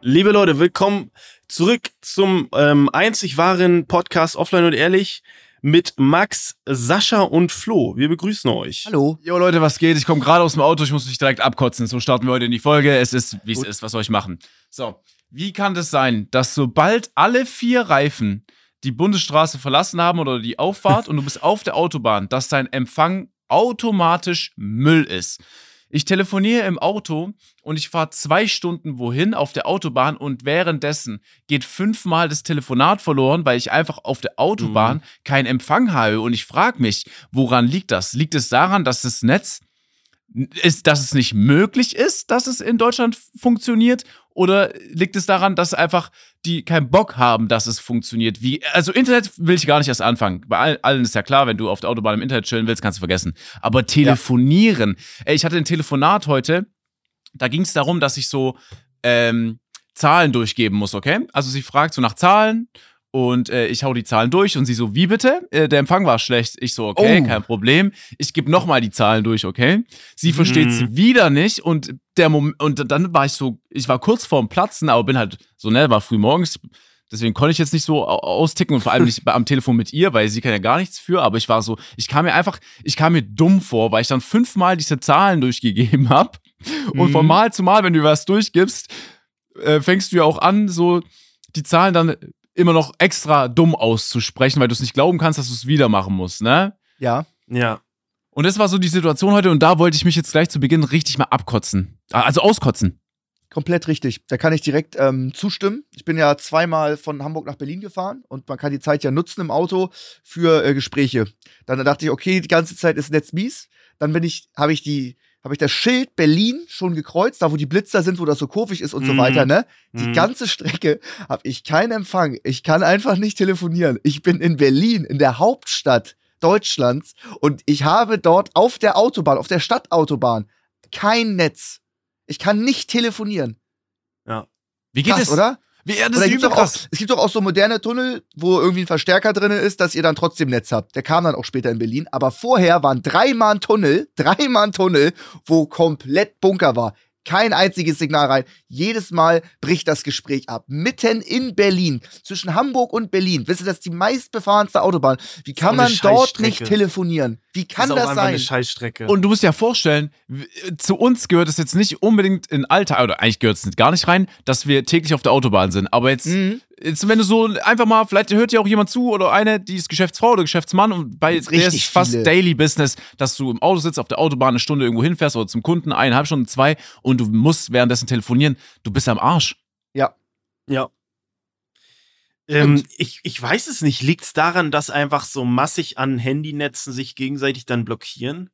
Liebe Leute, willkommen zurück zum ähm, einzig wahren Podcast Offline und Ehrlich mit Max, Sascha und Flo. Wir begrüßen euch. Hallo. Jo Leute, was geht? Ich komme gerade aus dem Auto, ich muss mich direkt abkotzen. So starten wir heute in die Folge. Es ist, wie es ist, was soll ich machen? So, wie kann das sein, dass sobald alle vier Reifen die Bundesstraße verlassen haben oder die Auffahrt und du bist auf der Autobahn, dass dein Empfang automatisch Müll ist? Ich telefoniere im Auto und ich fahre zwei Stunden wohin auf der Autobahn und währenddessen geht fünfmal das Telefonat verloren, weil ich einfach auf der Autobahn Mhm. keinen Empfang habe. Und ich frage mich, woran liegt das? Liegt es daran, dass das Netz ist, dass es nicht möglich ist, dass es in Deutschland funktioniert? Oder liegt es daran, dass einfach die keinen Bock haben, dass es funktioniert? Wie, also Internet will ich gar nicht erst anfangen. Bei all- allen ist ja klar, wenn du auf der Autobahn im Internet chillen willst, kannst du vergessen. Aber telefonieren. Ey, ich hatte ein Telefonat heute, da ging es darum, dass ich so ähm, Zahlen durchgeben muss, okay? Also sie fragt so nach Zahlen und äh, ich hau die Zahlen durch und sie so, wie bitte? Äh, der Empfang war schlecht. Ich so, okay, Oh. kein Problem. Ich gebe nochmal die Zahlen durch, okay? Sie Mhm. versteht es wieder nicht und der Moment, und dann war ich so, ich war kurz vorm Platzen, aber bin halt so, ne, war früh morgens. Deswegen konnte ich jetzt nicht so au- austicken und vor allem nicht am Telefon mit ihr, weil sie kann ja gar nichts für. Aber ich war so, ich kam mir einfach, ich kam mir dumm vor, weil ich dann fünfmal diese Zahlen durchgegeben habe. Und von Mhm. Mal zu Mal, wenn du was durchgibst, äh, fängst du ja auch an, so die Zahlen dann immer noch extra dumm auszusprechen, weil du es nicht glauben kannst, dass du es wieder machen musst, ne? Ja. Ja. Und das war so die Situation heute und da wollte ich mich jetzt gleich zu Beginn richtig mal abkotzen. Ah, Also auskotzen. Komplett richtig. Da kann ich direkt ähm, zustimmen. Ich bin ja zweimal von Hamburg nach Berlin gefahren und man kann die Zeit ja nutzen im Auto für äh, Gespräche. Dann dachte ich, okay, die ganze Zeit ist Netz mies. Dann bin ich, habe ich die, habe ich das Schild Berlin schon gekreuzt, da wo die Blitzer sind, wo das so kurvig ist und so Mhm. weiter, ne? Die Mhm. ganze Strecke habe ich keinen Empfang. Ich kann einfach nicht telefonieren. Ich bin in Berlin, in der Hauptstadt Deutschlands und ich habe dort auf der Autobahn, auf der Stadtautobahn kein Netz. Ich kann nicht telefonieren. Wie geht Krass, es? oder? Wie, ja, das Oder ist gibt's auch, es gibt doch auch so moderne Tunnel, wo irgendwie ein Verstärker drin ist, dass ihr dann trotzdem Netz habt. Der kam dann auch später in Berlin. Aber vorher waren dreimal ein Tunnel, dreimal ein Tunnel, wo komplett Bunker war. Kein einziges Signal rein. Jedes Mal bricht das Gespräch ab. Mitten in Berlin, zwischen Hamburg und Berlin. Wisst ihr, das ist die meistbefahrenste Autobahn. Wie kann man dort nicht telefonieren? Wie kann ist auch das einfach eine sein? Scheißstrecke. Und du musst dir ja vorstellen, zu uns gehört es jetzt nicht unbedingt in Alltag, oder eigentlich gehört es gar nicht rein, dass wir täglich auf der Autobahn sind. Aber jetzt, Mhm. Jetzt wenn du so einfach mal, vielleicht hört ja auch jemand zu oder eine, die ist Geschäftsfrau oder Geschäftsmann und bei Gibt's der ist richtig fast viele. Daily Business, dass du im Auto sitzt, auf der Autobahn eine Stunde irgendwo hinfährst oder zum Kunden, eineinhalb Stunden, zwei und du musst währenddessen telefonieren. Du bist am Arsch. Ja. Ja. Ähm, ich, ich weiß es nicht. Liegt es daran, dass einfach so massig an Handynetzen sich gegenseitig dann blockieren?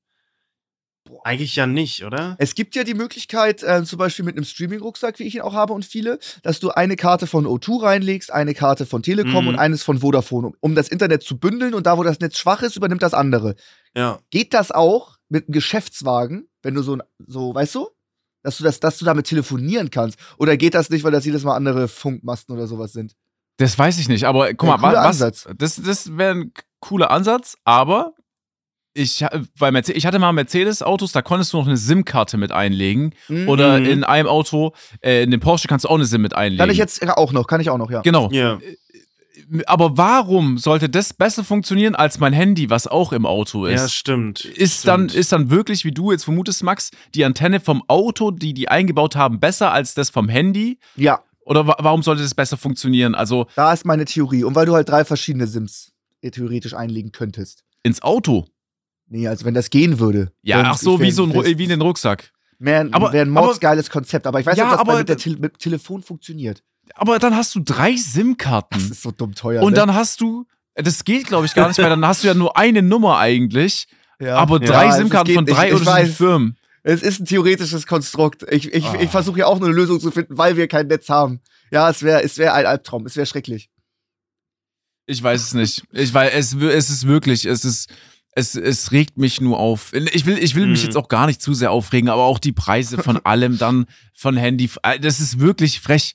Eigentlich ja nicht, oder? Es gibt ja die Möglichkeit, äh, zum Beispiel mit einem Streaming-Rucksack, wie ich ihn auch habe und viele, dass du eine Karte von O2 reinlegst, eine Karte von Telekom Mhm. und eines von Vodafone, um, um das Internet zu bündeln und da, wo das Netz schwach ist, übernimmt das andere. Ja. Geht das auch mit einem Geschäftswagen, wenn du so, so weißt du, dass du, das, dass du damit telefonieren kannst? Oder geht das nicht, weil das jedes Mal andere Funkmasten oder sowas sind? Das weiß ich nicht, aber guck Ja, mal, was, Ansatz. das, das wäre ein cooler Ansatz, aber ich, bei Merce- ich hatte mal Mercedes-Autos, da konntest du noch eine SIM-Karte mit einlegen. Mhm. Oder in einem Auto, äh, in dem Porsche kannst du auch eine SIM mit einlegen. Kann ich jetzt auch noch, kann ich auch noch, ja. Genau. Ja. Aber warum sollte das besser funktionieren als mein Handy, was auch im Auto ist? Ja, stimmt. ist, dann, Stimmt. ist dann wirklich, wie du jetzt vermutest, Max, die Antenne vom Auto, die die eingebaut haben, besser als das vom Handy? Ja, Oder wa warum sollte das besser funktionieren? Also da ist meine Theorie. Und weil du halt drei verschiedene Sims äh, theoretisch einlegen könntest. ins Auto? Nee, also wenn das gehen würde. Ja, Wenn- ach so, ich wie so ein, Ru- wie in den Rucksack. Wäre Aber- ein mordsgeiles Konzept, aber ich weiß Ja, nicht, ob das mit, der Tele mit Telefon funktioniert. Aber dann hast du drei SIM-Karten. Das ist so dumm teuer. Und ne? dann hast du, das geht glaube ich gar nicht, weil dann hast du ja nur eine Nummer eigentlich, ja. aber Ja, drei es SIM-Karten geht von drei ich unterschiedlichen weiß, Firmen. Es ist ein theoretisches Konstrukt. Ich, ich, Ah. ich versuche ja auch nur eine Lösung zu finden, weil wir kein Netz haben. Ja, es wäre es wär ein Albtraum. Es wäre schrecklich. Ich weiß es nicht. Ich weiß, es, es ist wirklich, es ist, es, es regt mich nur auf. Ich will, ich will mich Mhm. jetzt auch gar nicht zu sehr aufregen, aber auch die Preise von allem dann, von Handy, das ist wirklich frech.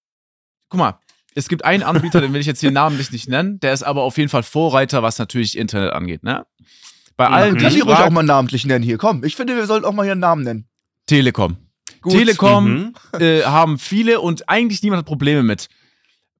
Guck mal, es gibt einen Anbieter, den will ich jetzt hier namentlich nicht nennen, der ist aber auf jeden Fall Vorreiter, was natürlich Internet angeht, ne? Bei allen, die Kann ich ruhig auch mal namentlich nennen hier. Komm, ich finde, wir sollten auch mal hier einen Namen nennen. Telekom. Gut. Telekom Mhm. äh, haben viele und eigentlich niemand hat Probleme mit.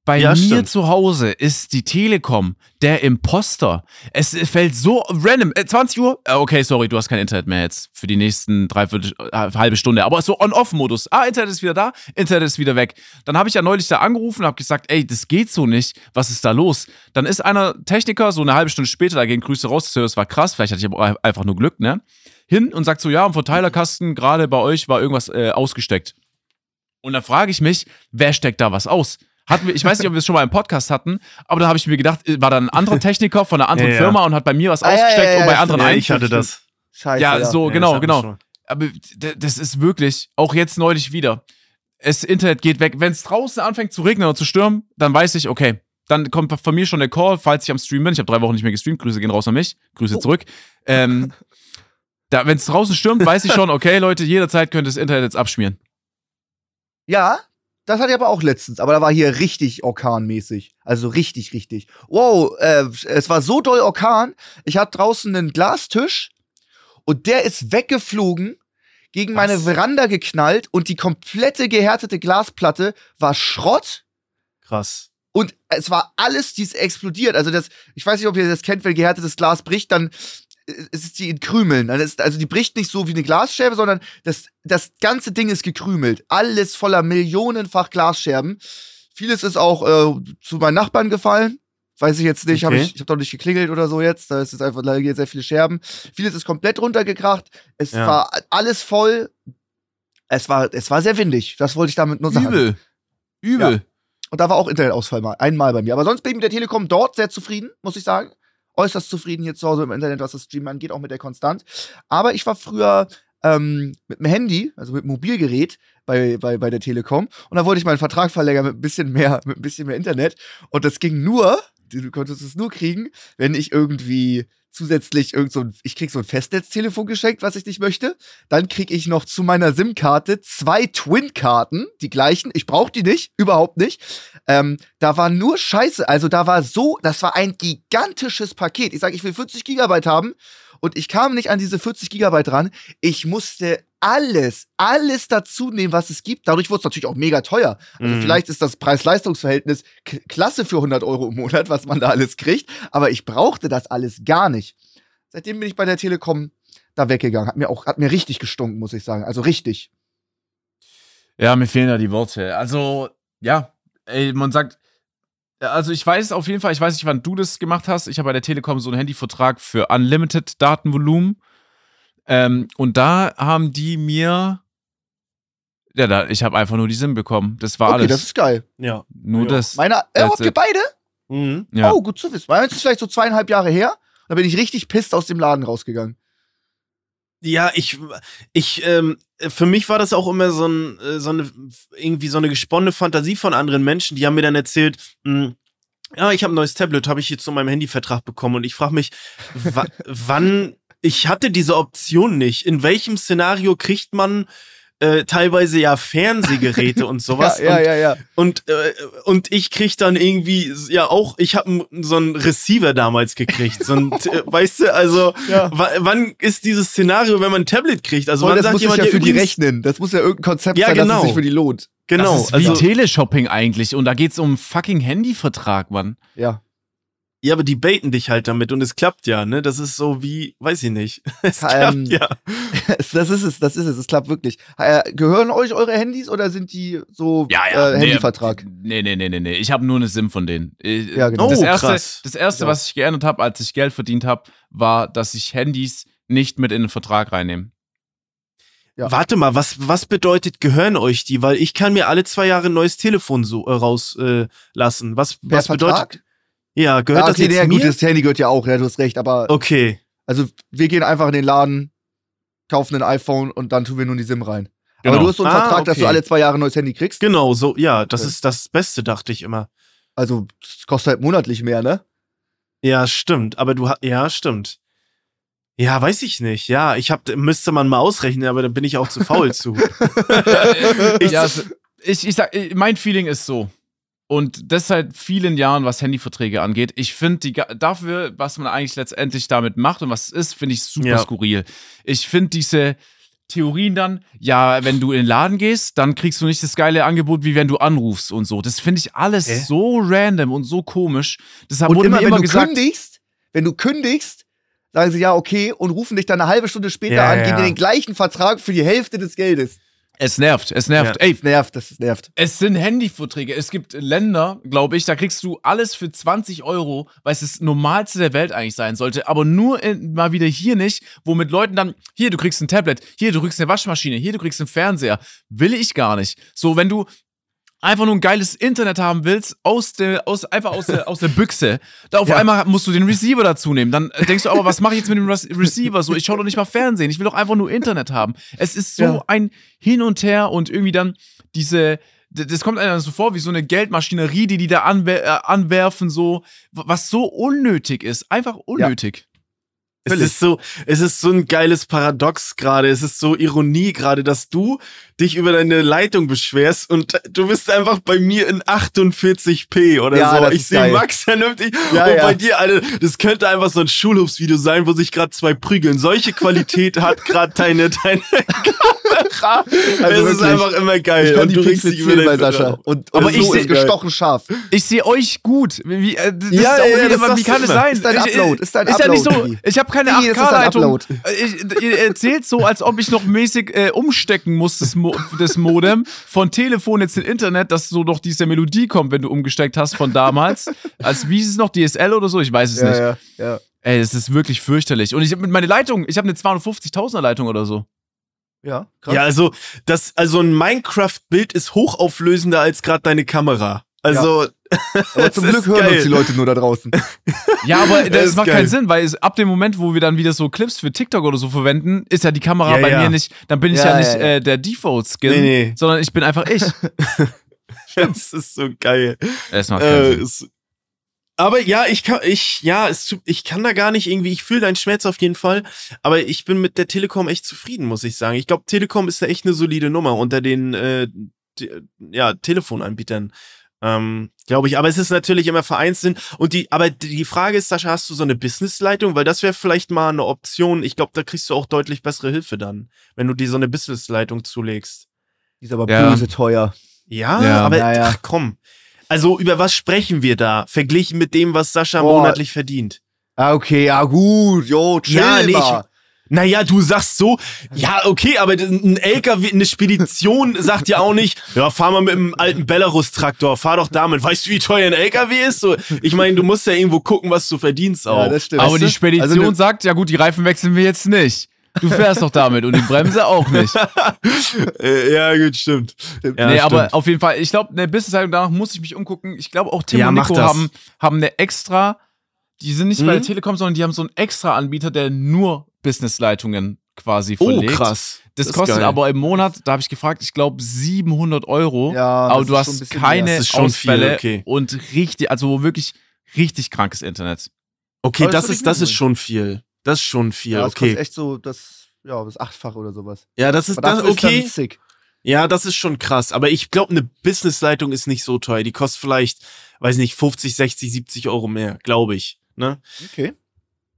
Bei Ja, mir stimmt. zu Hause ist die Telekom der Imposter. Es fällt so random. Äh, 20 Uhr? Äh, okay, sorry, du hast kein Internet mehr jetzt für die nächsten dreiviertel, äh, halbe Stunde. Aber so On-Off-Modus. Ah, Internet ist wieder da, Internet ist wieder weg. Dann habe ich ja neulich da angerufen und habe gesagt, ey, das geht so nicht. Was ist da los? Dann ist einer Techniker so eine halbe Stunde später, da gehen Grüße raus, das war krass, vielleicht hatte ich aber einfach nur Glück, ne? Hin und sagt so, ja, im Verteilerkasten, gerade bei euch war irgendwas äh, ausgesteckt. Und dann frage ich mich, wer steckt da was aus? Hatten wir, ich weiß nicht, ob wir es schon mal im Podcast hatten, aber da habe ich mir gedacht, äh, war da ein anderer Techniker von einer anderen Ja. Firma und hat bei mir was Ah, ausgesteckt und bei anderen Ja, ich hatte das. Scheiße. Ja, so, genau, genau. Aber das ist wirklich, auch jetzt neulich wieder. Das Internet geht weg. Wenn es draußen anfängt zu regnen oder zu stürmen, dann weiß ich, okay, dann kommt von mir schon der Call, falls ich am Stream bin. Ich habe drei Wochen nicht mehr gestreamt. Grüße gehen raus an mich. Grüße Oh. zurück. Ähm, da, Wenn es draußen stürmt, weiß ich schon, okay, Leute, jederzeit könnte das Internet jetzt abschmieren. Ja, das hatte ich aber auch letztens, aber da war hier richtig orkanmäßig. Also richtig, richtig. Wow, äh, es war so doll Orkan. Ich hatte draußen einen Glastisch und der ist weggeflogen, gegen meine Was? Veranda geknallt und die komplette gehärtete Glasplatte war Schrott. Krass. Und es war alles, dies explodiert. Also das, ich weiß nicht, ob ihr das kennt, wenn gehärtetes Glas bricht, dann äh, ist es die in Krümeln. Ist, also die bricht nicht so wie eine Glasscherbe, sondern das, das ganze Ding ist gekrümelt. Alles voller millionenfach Glasscherben. Vieles ist auch äh, zu meinen Nachbarn gefallen. Weiß ich jetzt nicht, hab Okay. ich, ich habe doch nicht geklingelt oder so jetzt. Da ist es einfach leider sehr viele Scherben. Vieles ist komplett runtergekracht. Es Ja. war alles voll. Es war, es war sehr windig. Das wollte ich damit nur sagen. Übel. Übel. Und da war auch Internetausfall mal, einmal bei mir. Aber sonst bin ich mit der Telekom dort sehr zufrieden, muss ich sagen. Äußerst zufrieden hier zu Hause im Internet, was das Streamen angeht, auch mit der Konstant. Aber ich war früher ähm, mit dem Handy, also mit dem Mobilgerät bei, bei, bei der Telekom. Und da wollte ich meinen Vertrag verlängern mit ein bisschen mehr, mit ein bisschen mehr Internet. Und das ging nur, du konntest es nur kriegen, wenn ich irgendwie zusätzlich irgend so ein, ich krieg so ein Festnetztelefon geschenkt, was ich nicht möchte. Dann krieg ich noch zu meiner SIM-Karte zwei Twin-Karten, die gleichen. Ich brauche die nicht, überhaupt nicht. Ähm, da war nur Scheiße. Also da war so, das war ein gigantisches Paket. Ich sage, ich will 40 Gigabyte haben und ich kam nicht an diese 40 Gigabyte ran. Ich musste alles, alles dazu nehmen, was es gibt. Dadurch wurde es natürlich auch mega teuer. Also Mhm. vielleicht ist das Preis-Leistungs-Verhältnis klasse für 100 Euro im Monat, was man da alles kriegt. Aber ich brauchte das alles gar nicht. Seitdem bin ich bei der Telekom da weggegangen. Hat mir auch, hat mir richtig gestunken, muss ich sagen. Also richtig. Ja, mir fehlen da die Worte. Also, ja, ey, man sagt, also ich weiß auf jeden Fall, ich weiß nicht, wann du das gemacht hast. Ich habe bei der Telekom so einen Handyvertrag für Unlimited Datenvolumen. Ähm, und da haben die mir, ja, da, ich habe einfach nur die SIM bekommen. Das war Okay, alles. das ist geil. Ja. nur Ja. das. Meiner, äh, habt ihr beide? Mhm. Ja. Oh, gut zu wissen. Meins ist vielleicht so zweieinhalb Jahre her. Da bin ich richtig pisst aus dem Laden rausgegangen. Ja, ich, ich, ähm, für mich war das auch immer so, ein, äh, so eine, irgendwie so eine gesponnene Fantasie von anderen Menschen. Die haben mir dann erzählt, mh, ja, ich habe ein neues Tablet, habe ich jetzt zu meinem Handyvertrag bekommen und ich frage mich, wa wann, ich hatte diese Option nicht. In welchem Szenario kriegt man äh, teilweise ja Fernsehgeräte und sowas? ja, ja, und, ja, ja. Und, äh, und ich krieg dann irgendwie, ja auch, ich habe so einen Receiver damals gekriegt. So ein, äh, weißt du, also Ja. wa- wann ist dieses Szenario, wenn man ein Tablet kriegt? Also das sagt muss jemand, ja ja, für die rechnen. Das muss ja irgendein Konzept Ja, sein, dass genau. es sich für die lohnt. Genau, das ist wie also, Teleshopping eigentlich. Und da geht's um fucking Handyvertrag, Mann. Ja. Ja, aber die baiten dich halt damit und es klappt ja, ne? Das ist so wie, weiß ich nicht. Es Ähm, klappt ja. das ist es, das ist es. Es klappt wirklich. Äh, gehören euch eure Handys oder sind die so Ja, ja. äh, Handyvertrag? Nee, nee, nee, nee, nee. Ich habe nur eine SIM von denen. Äh, Ja, genau. Das Oh, erste, krass. das erste Ja. was ich geändert habe, als ich Geld verdient habe, war, dass ich Handys nicht mit in den Vertrag reinnehme. Ja. Warte mal, was, was bedeutet gehören euch die? Weil ich kann mir alle zwei Jahre ein neues Telefon so äh, rauslassen. Äh, lassen. was was bedeutet? Ja, gehört ja, das okay, jetzt ja, mir? gut, das Handy gehört ja auch, ja, du hast recht, aber okay. also wir gehen einfach in den Laden, kaufen ein iPhone und dann tun wir nur die SIM rein. Genau. Aber du hast so einen Ah, Vertrag, dass okay. du alle zwei Jahre ein neues Handy kriegst. Genau, so, ja, das Okay. ist das Beste, dachte ich immer. Also, das kostet halt monatlich mehr, ne? Ja, stimmt. Aber du hast, ja, stimmt. Ja, weiß ich nicht. Ja, ich hab, müsste man mal ausrechnen, aber da bin ich auch zu faul zu. Ich- ja, ich, ich sag, mein Feeling ist so. Und das seit vielen Jahren, was Handyverträge angeht. Ich finde, dafür, was man eigentlich letztendlich damit macht und was es ist, finde ich super Ja. skurril. Ich finde diese Theorien dann, ja, wenn du in den Laden gehst, dann kriegst du nicht das geile Angebot, wie wenn du anrufst und so. Das finde ich alles Hä? so random und so komisch. Deshalb Und wurde immer, mir wenn immer du gesagt, kündigst, wenn du kündigst, sagen sie ja, okay, und rufen dich dann eine halbe Stunde später Ja, an, ja. geben dir den gleichen Vertrag für die Hälfte des Geldes. Es nervt, es nervt. Ja. Ey, Das nervt, das nervt. Es sind Handyverträge. Es gibt Länder, glaube ich, da kriegst du alles für 20 Euro, weil es das Normalste der Welt eigentlich sein sollte. Aber nur in, mal wieder hier nicht, wo mit Leuten dann, hier, du kriegst ein Tablet, hier, du kriegst eine Waschmaschine, hier, du kriegst einen Fernseher. Will ich gar nicht. So, wenn du einfach nur ein geiles Internet haben willst, aus der, aus, einfach aus der, aus der Büchse, da auf Ja. einmal musst du den Receiver dazu nehmen. Dann denkst du aber, was mache ich jetzt mit dem Receiver? So, ich schaue doch nicht mal Fernsehen. Ich will doch einfach nur Internet haben. Es ist so Ja. ein Hin und Her und irgendwie dann diese, das kommt einem so vor wie so eine Geldmaschinerie, die die da anwer äh, anwerfen, so, was so unnötig ist. Einfach unnötig. Es Völlig. ist so, es ist so ein geiles Paradox gerade. Es ist so Ironie gerade, dass du dich über deine Leitung beschwerst und du bist einfach bei mir in 48p oder Ja, so. das Ich sehe. Max vernünftig Ja, und ja. bei dir, Alter, das könnte einfach so ein Schulhofsvideo sein, wo sich gerade zwei prügeln. Solche Qualität hat gerade deine, deine Kamera. es ist einfach immer geil. Ich kann Und die Pixel dich über bei Sascha. Und, Aber und ich so seh- ist gestochen scharf. Ich sehe euch gut. Wie, äh, das Ja, ist auch ja, wieder, das wie kann es sein? Ist dein Ich- Upload, ist dein ist ja nicht so. Upload, Ich habe keine Digi, das ist dein 8K-Leitung. Upload. Ich- Ihr erzählt so, als ob ich noch mäßig äh, umstecken muss, das, Mo das Modem von Telefon jetzt in Internet, dass so doch diese Melodie kommt, wenn du umgesteckt hast von damals. Als wie ist es noch, DSL oder so? Ich weiß es nicht. Ja, ja, ja. Ey, das ist wirklich fürchterlich. Und ich habe mit meiner Leitung, ich habe eine 250.000er Leitung oder so. Ja, krass. Ja, also, das, also ein Minecraft-Bild ist hochauflösender als gerade deine Kamera. Also, Aber zum Glück hören geil. uns die Leute nur da draußen. Ja, aber Das das macht geil. keinen Sinn, weil es, ab dem Moment, wo wir dann wieder so Clips für TikTok oder so verwenden, ist ja die Kamera Ja, bei ja. mir nicht, dann bin ich ja, Ja, nicht. Äh, der Default-Skin, Nee, nee. sondern ich bin einfach ich. das ist so geil. Es macht keinen Äh, Sinn. es, aber ja, ich kann, ich, ja, es, ich kann da gar nicht irgendwie, ich fühle deinen Schmerz auf jeden Fall, aber ich bin mit der Telekom echt zufrieden, muss ich sagen. Ich glaube, Telekom ist da echt eine solide Nummer unter den, äh, die, ja, Telefonanbietern. Ähm, glaube ich, aber es ist natürlich immer vereinzelt und die, aber die Frage ist, Sascha, hast du so eine Businessleitung? Weil das wäre vielleicht mal eine Option. Ich glaube, da kriegst du auch deutlich bessere Hilfe dann, wenn du dir so eine Businessleitung zulegst. Die ist aber Ja. böse teuer. Ja, Ja. aber Ja, ja. ach komm. Also über was sprechen wir da? Verglichen mit dem, was Sascha Boah. monatlich verdient. Ah, okay, ja gut, jo, chill Ja, nee, mal. Naja, du sagst so, ja, okay, aber ein LKW, eine Spedition sagt ja auch nicht, ja, fahr mal mit dem alten Belarus-Traktor, fahr doch damit. Weißt du, wie teuer ein LKW ist? So, ich meine, du musst ja irgendwo gucken, was du verdienst auch. Ja, das stimmt. Aber Weißt die du? Spedition Also ne- sagt, ja gut, die Reifen wechseln wir jetzt nicht. Du fährst doch damit und die Bremse auch nicht. Äh, ja, gut, stimmt. Ja, nee, aber stimmt. auf jeden Fall, ich glaube, eine Business-Zeitung, danach muss ich mich umgucken. Ich glaube, auch Tim Ja, und Nico haben, haben eine extra, die sind nicht bei der Mhm. Telekom, sondern die haben so einen extra Anbieter, der nur Business-Leitungen quasi Oh, verlegt. krass. Das, ist kostet geil. aber im Monat, da habe ich gefragt, ich glaube 700 Euro. Ja, aber das du ist schon ein hast keine mehr. Das ist schon Ausfälle viel, okay. und richtig, also wirklich richtig krankes Internet. Okay, Aber das das ist, das ist schon viel. Das ist schon viel, Ja, das kostet okay. echt so das, ja, das Achtfache oder sowas. Ja, das ist Aber das, dafür ist okay. dann sick. Ja, das ist schon krass. Aber ich glaube, eine Businessleitung ist nicht so teuer. Die kostet vielleicht, weiß nicht, 50, 60, 70 Euro mehr, glaube ich. Ne? Okay.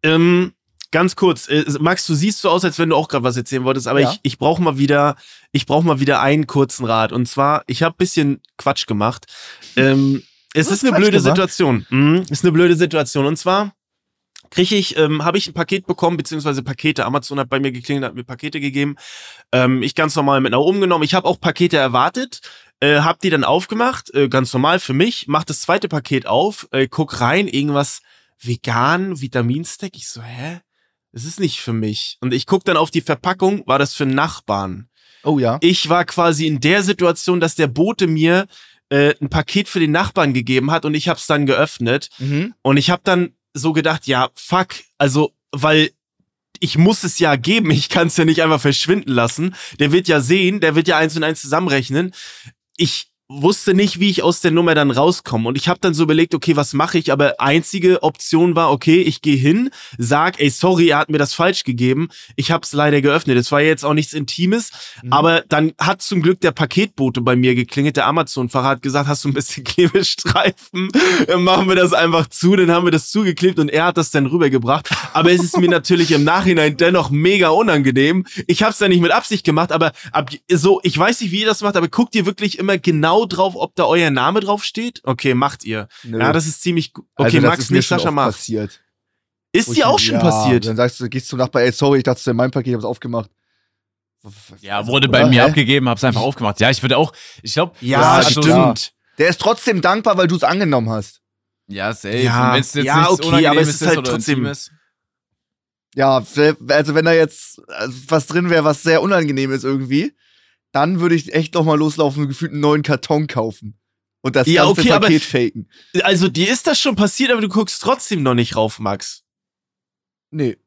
Ähm, ganz kurz, äh, Max, du siehst so aus, als wenn du auch gerade was erzählen wolltest, aber Ja. ich, ich brauche mal wieder, ich brauche mal wieder einen kurzen Rat. Und zwar, ich habe bisschen Quatsch gemacht. Ähm, es ist hast eine blöde gemacht? Situation. Mhm, ist eine blöde Situation. Und zwar kriege ich, ähm, habe ich ein Paket bekommen, beziehungsweise Pakete. Amazon hat bei mir geklingelt, hat mir Pakete gegeben. Ähm, ich ganz normal mit nach oben genommen. Ich habe auch Pakete erwartet, äh, hab die dann aufgemacht, äh, ganz normal für mich. Mach das zweite Paket auf, äh, guck rein, irgendwas vegan, Vitaminstack. Ich so, hä? Es ist nicht für mich. Und ich guck dann auf die Verpackung, war das für Nachbarn. Oh ja. Ich war quasi in der Situation, dass der Bote mir äh, ein Paket für den Nachbarn gegeben hat und ich hab's dann geöffnet. Mhm. Und ich habe dann so gedacht, ja, fuck, also, weil ich muss es ja geben, ich kann es ja nicht einfach verschwinden lassen. Der wird ja sehen, der wird ja eins und eins zusammenrechnen. Ich wusste nicht, wie ich aus der Nummer dann rauskomme. Und ich habe dann so überlegt, okay, was mache ich? Aber einzige Option war, okay, ich gehe hin, sag, ey, sorry, er hat mir das falsch gegeben. Ich habe es leider geöffnet. Es war jetzt auch nichts Intimes. Mhm. Aber dann hat zum Glück der Paketbote bei mir geklingelt. Der Amazon-Fahrer hat gesagt, hast du ein bisschen Klebestreifen? Dann machen wir das einfach zu. Dann haben wir das zugeklebt und er hat das dann rübergebracht. Aber es ist mir natürlich im Nachhinein dennoch mega unangenehm. Ich habe es ja nicht mit Absicht gemacht, aber ab, so, ich weiß nicht, wie ihr das macht, aber guckt ihr wirklich immer genau drauf, ob da euer Name drauf steht? Okay, macht ihr. Nö. Ja, das ist ziemlich gu- Okay, also, das Max ist mir nicht, schon Sascha macht. passiert. Ist Wo dir auch schon ja, passiert? Dann sagst du, gehst du Nachbar, ey, sorry, ich dachte, es wäre mein Paket, ich hab's aufgemacht. Ja, wurde bei Oder? mir Hä? abgegeben, hab's einfach aufgemacht. Ja, ich würde auch, ich glaube, Ja, Ja, stimmt. Der ist trotzdem dankbar, weil du es angenommen hast. Ja, safe. Ja, jetzt ja, okay, aber es ist halt oder trotzdem- Intimes. Ja, also wenn da jetzt also was drin wäre, was sehr unangenehm ist irgendwie, dann würde ich echt noch mal loslaufen und gefühlt einen neuen Karton kaufen. Und das Ja, ganze okay, aber- Paket faken. Also, dir ist das schon passiert, aber du guckst trotzdem noch nicht rauf, Max. Nee.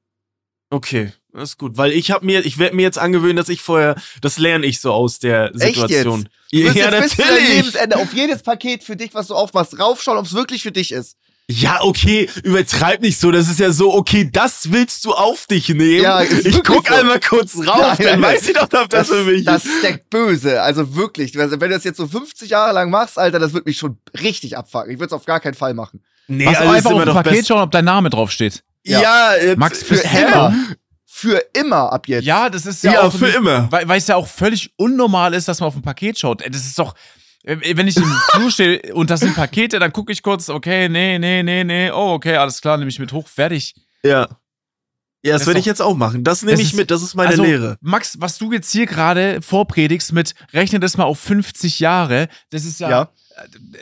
Okay, das ist gut, weil ich habe mir, ich werde mir jetzt angewöhnen, dass ich vorher, das lerne ich so aus der Echt Situation. Du Ja, jetzt bis natürlich. Lebensende auf jedes Paket für dich, was du aufmachst, raufschauen, ob es wirklich für dich ist. Ja, okay, übertreib nicht so. Das ist ja so, okay, das willst du auf dich nehmen. Ja, ich guck so. einmal kurz rauf, Nein, dann nein, weiß ich doch, ob das, für mich das ist. steckt böse. Also wirklich. Also wenn du das jetzt so 50 Jahre lang machst, Alter, das wird mich schon richtig abfucken. Ich würde es auf gar keinen Fall machen. Nee, also einfach auf dem Paket schauen, ob dein Name draufsteht. Ja. Ja, jetzt, Max, Für immer. Für immer ab jetzt. Ja, das ist ja, Ja, auch für immer. Weil, es ja auch völlig unnormal ist, dass man auf ein Paket schaut. Das ist doch, wenn ich im Flur stehe und das sind Pakete, dann gucke ich kurz, okay, nee, nee, nee, nee, oh, okay, alles klar, nehme ich mit hoch, fertig. Ja. Ja, das Das werde ich jetzt auch machen. Das nehme ich ist- mit, das ist meine also, Lehre. Max, was du jetzt hier gerade vorpredigst mit, rechne das mal auf 50 Jahre, das ist ja, Ja.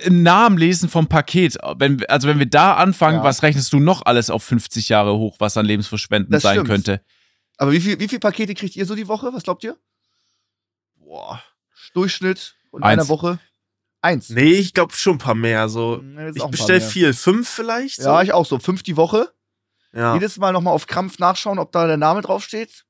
ein Namen lesen vom Paket. Wenn, also wenn wir da anfangen, Ja. was rechnest du noch alles auf 50 Jahre hoch, was an Lebensverschwenden Das sein stimmt. könnte? Aber wie viel, wie viel Pakete kriegt ihr so die Woche? Was glaubt ihr? Boah. Durchschnitt in Eins. einer Woche? Eins. Nee, ich glaube schon ein paar mehr. So. Nee, Ich bestell mehr. viel. Fünf vielleicht? So? Ja, ich auch so. Fünf die Woche. ja. Jedes Mal nochmal auf Krampf nachschauen, ob da der Name draufsteht.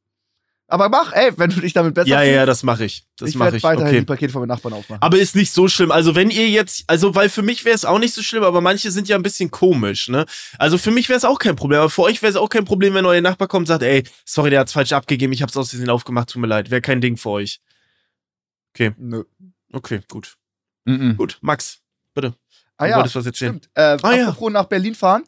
Aber mach, ey, wenn du dich damit besser ja, fühlst. ja, das mache ich. Das ich mache ich. weiterhin Okay. die Pakete von meinen Nachbarn aufmachen. Aber ist nicht so schlimm. Also wenn ihr jetzt, also weil für mich wäre es auch nicht so schlimm, aber manche sind ja ein bisschen komisch, ne? Also für mich wäre es auch kein Problem, aber für euch wäre es auch kein Problem, wenn euer Nachbar kommt und sagt, ey, sorry, der hat's falsch abgegeben, ich hab's aus Versehen aufgemacht, tut mir leid. Wäre kein Ding für euch. Nö. Okay, gut. Mhm. Gut, Max, bitte. Ah Du ja, wolltest was erzählen. stimmt. Äh, Ah, ja. apropos nach Berlin fahren.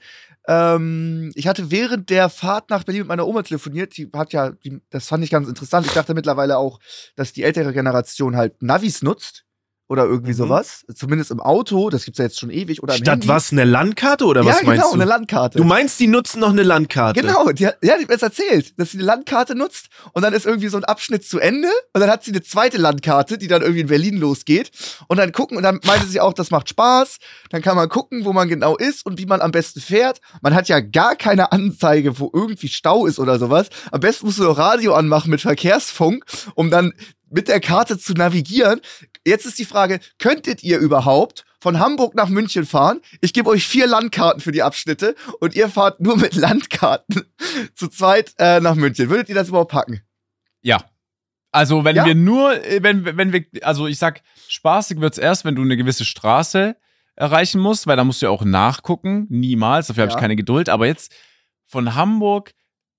Ähm, ich hatte während der Fahrt nach Berlin mit meiner Oma telefoniert. Die hat ja, die, das fand ich ganz interessant. Ich dachte mittlerweile auch, dass die ältere Generation halt Navis nutzt. Oder irgendwie Mhm. sowas. Zumindest im Auto, das gibt's ja jetzt schon ewig. Oder Statt Handy. was, eine Landkarte oder ja, was meinst genau, du? eine Landkarte. du meinst, die nutzen noch eine Landkarte? Genau, die hat, ja, die hat mir das erzählt, dass sie eine Landkarte nutzt und dann ist irgendwie so ein Abschnitt zu Ende und dann hat sie eine zweite Landkarte, die dann irgendwie in Berlin losgeht und dann gucken und dann meinte sie auch, das macht Spaß, dann kann man gucken, wo man genau ist und wie man am besten fährt. Man hat ja gar keine Anzeige, wo irgendwie Stau ist oder sowas. Am besten musst du doch Radio anmachen mit Verkehrsfunk, um dann mit der Karte zu navigieren. Jetzt ist die Frage, könntet ihr überhaupt von Hamburg nach München fahren? Ich gebe euch vier Landkarten für die Abschnitte und ihr fahrt nur mit Landkarten zu zweit äh, nach München. Würdet ihr das überhaupt packen? Ja. Also, wenn Ja? wir nur, äh, wenn, wenn wir, also ich sag, spaßig wird's erst, wenn du eine gewisse Straße erreichen musst, weil da musst du ja auch nachgucken. Niemals, dafür habe Ja. ich keine Geduld. Aber jetzt von Hamburg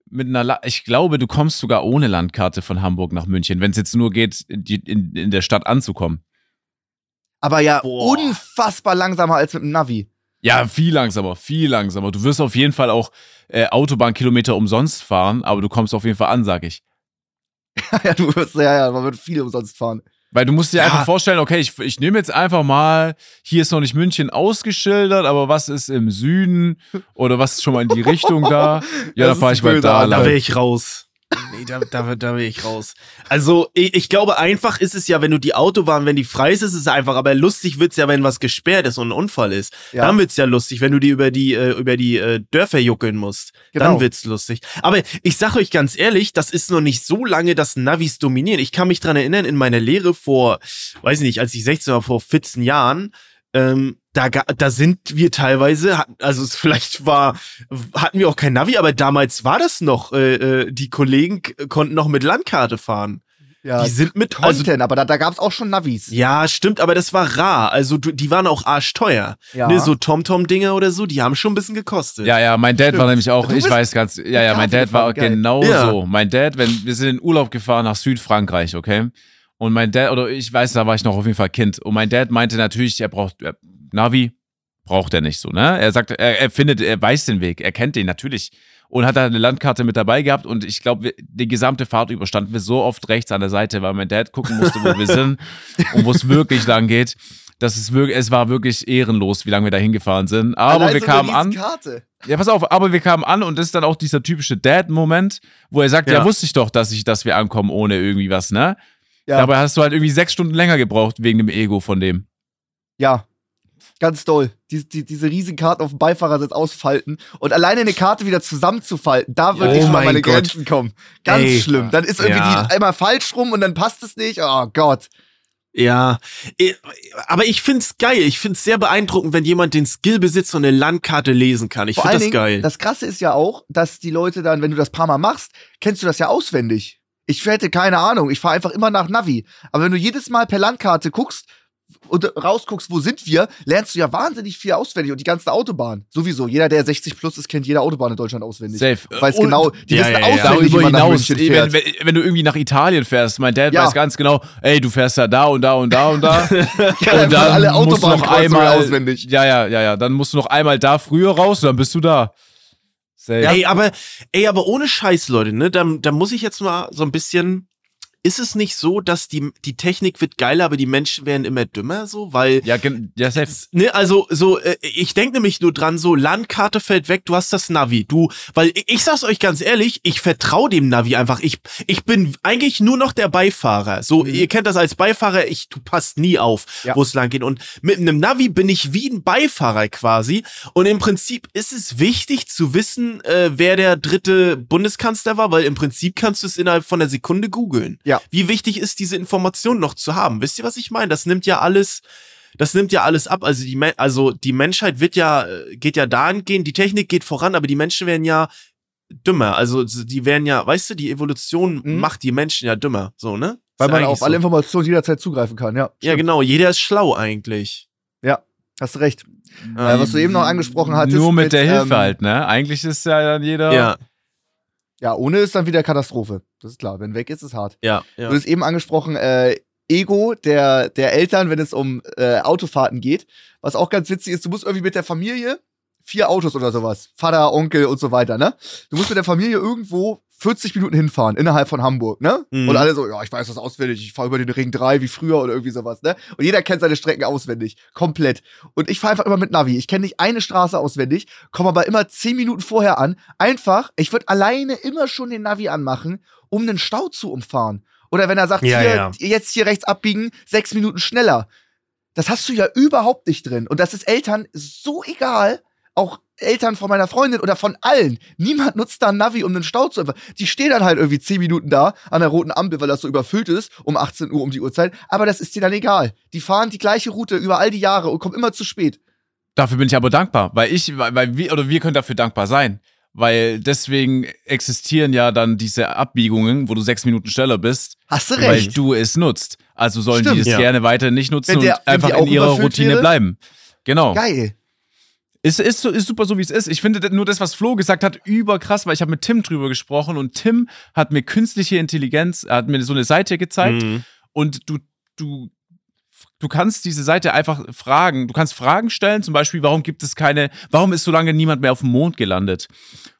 mit einer, La ich glaube, du kommst sogar ohne Landkarte von Hamburg nach München, wenn es jetzt nur geht, die, in, in der Stadt anzukommen. Aber ja, Boah. unfassbar langsamer als mit dem Navi. Ja, viel langsamer, viel langsamer. Du wirst auf jeden Fall auch äh, Autobahnkilometer umsonst fahren, aber du kommst auf jeden Fall an, sag ich. ja, du wirst, ja, ja, man wird viel umsonst fahren. Weil du musst dir Ja. einfach vorstellen, okay, ich, ich nehme jetzt einfach mal, hier ist noch nicht München ausgeschildert, aber was ist im Süden oder was ist schon mal in die Richtung da? Ja, Das dann fahre ich mal da. Da wäre ich raus. Nee, da, da, da will ich raus. Also, ich, ich glaube, einfach ist es ja, wenn du die Autobahn, wenn die frei ist, ist es einfach. Aber lustig wird's ja, wenn was gesperrt ist und ein Unfall ist. Ja. Dann wird's ja lustig, wenn du die über die, äh, über die äh, Dörfer juckeln musst. Genau. Dann wird's lustig. Aber ich sag euch ganz ehrlich, das ist noch nicht so lange, dass Navis dominieren. Ich kann mich dran erinnern, in meiner Lehre vor, weiß nicht, als ich 16 war, vor 14 Jahren, ähm, da, da sind wir teilweise, also es vielleicht war, hatten wir auch kein Navi, aber damals war das noch, äh, äh, die Kollegen konnten noch mit Landkarte fahren. Ja, die sind mit, also, Content, aber da, da gab's auch schon Navis. ja, stimmt, aber das war rar. Also du, die waren auch arschteuer. Ja. Ne, so TomTom-Dinger oder so, die haben schon ein bisschen gekostet. Ja, ja, mein Dad war Stimmt. nämlich auch, Du ich weiß ganz, ja, ja, mein Dad war geil. genau Ja. so. Mein Dad, wenn wir sind in Urlaub gefahren nach Südfrankreich, okay? Und mein Dad, oder ich weiß, da war ich noch auf jeden Fall Kind. Und mein Dad meinte natürlich, er braucht er, Navi, braucht er nicht so, ne? Er sagt, er, er findet, er weiß den Weg, er kennt den natürlich. Und hat da eine Landkarte mit dabei gehabt und ich glaube, die gesamte Fahrt über standen wir so oft rechts an der Seite, weil mein Dad gucken musste, wo wir sind und wo es wirklich lang geht. Das ist wirklich, es war wirklich ehrenlos, wie lange wir da hingefahren sind. Aber Allein wir kamen an. Riesenkarte. Ja, pass auf, aber wir kamen an und das ist dann auch dieser typische Dad-Moment, wo er sagt, ja. Ja. wusste ich doch, dass ich, dass wir ankommen ohne irgendwie was, ne? Ja. Dabei hast du halt irgendwie sechs Stunden länger gebraucht wegen dem Ego von dem. Ja. Ganz toll. Die, die, diese riesigen Karten auf dem Beifahrersitz ausfalten und alleine eine Karte wieder zusammenzufalten, da würde Oh ich schon mein meine Gott. Grenzen kommen. Ganz Ey. schlimm. Dann ist irgendwie Ja. die einmal falsch rum und dann passt es nicht. Oh Gott. Ja, aber ich find's geil. Ich find's sehr beeindruckend, wenn jemand den Skill besitzt und eine Landkarte lesen kann. Ich Vor find allen das Dingen, geil. das Krasse ist ja auch, dass die Leute dann, wenn du das paar Mal machst, kennst du das ja auswendig. Ich hätte keine Ahnung. Ich fahre einfach immer nach Navi. Aber wenn du jedes Mal per Landkarte guckst und rausguckst, wo sind wir, lernst du ja wahnsinnig viel auswendig und die ganzen Autobahnen. Sowieso. Jeder, der 60 plus ist, kennt jede Autobahn in Deutschland auswendig. Safe. Weiß Und genau, die Ja, wissen ja, ja. auswendig, wie man nach hinaus, München wenn, fährt. wenn, wenn du irgendwie nach Italien fährst, mein Dad Ja. weiß ganz genau, ey, du fährst ja da und da und da und da. Ja, und dann alle musst du noch Autobahnkreuzungen einmal auswendig. Ja, ja, ja, ja. Dann musst du noch einmal da früher raus und dann bist du da. Ey, aber, ey, aber ohne Scheiß, Leute, ne? Da, da muss ich jetzt mal so ein bisschen. Ist es nicht so, dass die, die Technik wird geiler, aber die Menschen werden immer dümmer, so? Weil Ja, ja, safe. Ne, also so, äh, ich denke nämlich nur dran, so Landkarte fällt weg, du hast das Navi, du, weil ich, ich sag's euch ganz ehrlich, ich vertraue dem Navi einfach. Ich, ich bin eigentlich nur noch der Beifahrer. So, ihr kennt das als Beifahrer, ich, du passt nie auf, Ja. wo es lang geht. Und mit einem Navi bin ich wie ein Beifahrer quasi. Und im Prinzip ist es wichtig zu wissen, äh, wer der dritte Bundeskanzler war, weil im Prinzip kannst du es innerhalb von einer Sekunde googeln. Ja. Wie wichtig ist diese Information noch zu haben? Wisst ihr, was ich meine? Das nimmt ja alles, das nimmt ja alles ab. Also die, also die Menschheit wird ja, äh, geht ja dahingehend, die Technik geht voran, aber die Menschen werden ja dümmer. Also die werden ja, weißt du, die Evolution Mhm. macht die Menschen ja dümmer. So, ne? Weil Ist man ja auf eigentlich alle so. Informationen jederzeit zugreifen kann, ja. Ja, genau, jeder ist schlau eigentlich. Hast du recht. Äh, was du eben noch angesprochen hattest. Nur mit, mit, der Hilfe ähm, halt, ne? Eigentlich ist ja dann jeder. Ja, Ja, ohne ist dann wieder Katastrophe. Das ist klar. Wenn weg ist, ist hart. ja, Du ja. hast eben angesprochen, äh, Ego der, der Eltern, wenn es um äh, Autofahrten geht. Was auch ganz witzig ist, du musst irgendwie mit der Familie, vier Autos oder sowas, Vater, Onkel und so weiter, ne? Du musst mit der Familie irgendwo 40 Minuten hinfahren, innerhalb von Hamburg, ne? Mhm. Und alle so, ja, ich weiß das auswendig, ich fahre über den Ring 3 wie früher oder irgendwie sowas, ne? Und jeder kennt seine Strecken auswendig, komplett. Und ich fahre einfach immer mit Navi. Ich kenne nicht eine Straße auswendig, komme aber immer 10 Minuten vorher an. Einfach, ich würde alleine immer schon den Navi anmachen, um einen Stau zu umfahren. Oder wenn er sagt, Ja, hier, ja. jetzt hier rechts abbiegen, sechs Minuten schneller. Das hast du ja überhaupt nicht drin. Und das ist Eltern so egal. Auch Eltern von meiner Freundin oder von allen. Niemand nutzt da ein Navi, um einen Stau zu einfach. Die stehen dann halt irgendwie zehn Minuten da an der roten Ampel, weil das so überfüllt ist, um 18 Uhr um die Uhrzeit. Aber das ist dir dann egal. Die fahren die gleiche Route über all die Jahre und kommen immer zu spät. Dafür bin ich aber dankbar, weil ich, weil, weil wir, oder wir können dafür dankbar sein. Weil deswegen existieren ja dann diese Abbiegungen, wo du sechs Minuten schneller bist, Hast du weil recht. du es nutzt. Also sollen Stimmt. die das Ja. gerne weiter nicht nutzen der- und einfach in ihrer Routine wäre? bleiben. Genau. Geil. Ist, ist, so- ist super so, wie es ist. Ich finde nur das, was Flo gesagt hat, überkrass, weil ich habe mit Tim drüber gesprochen und Tim hat mir künstliche Intelligenz, er hat mir so eine Seite gezeigt Mhm. und du, du, du kannst diese Seite einfach fragen. Du kannst Fragen stellen, zum Beispiel, warum gibt es keine, warum ist so lange niemand mehr auf dem Mond gelandet?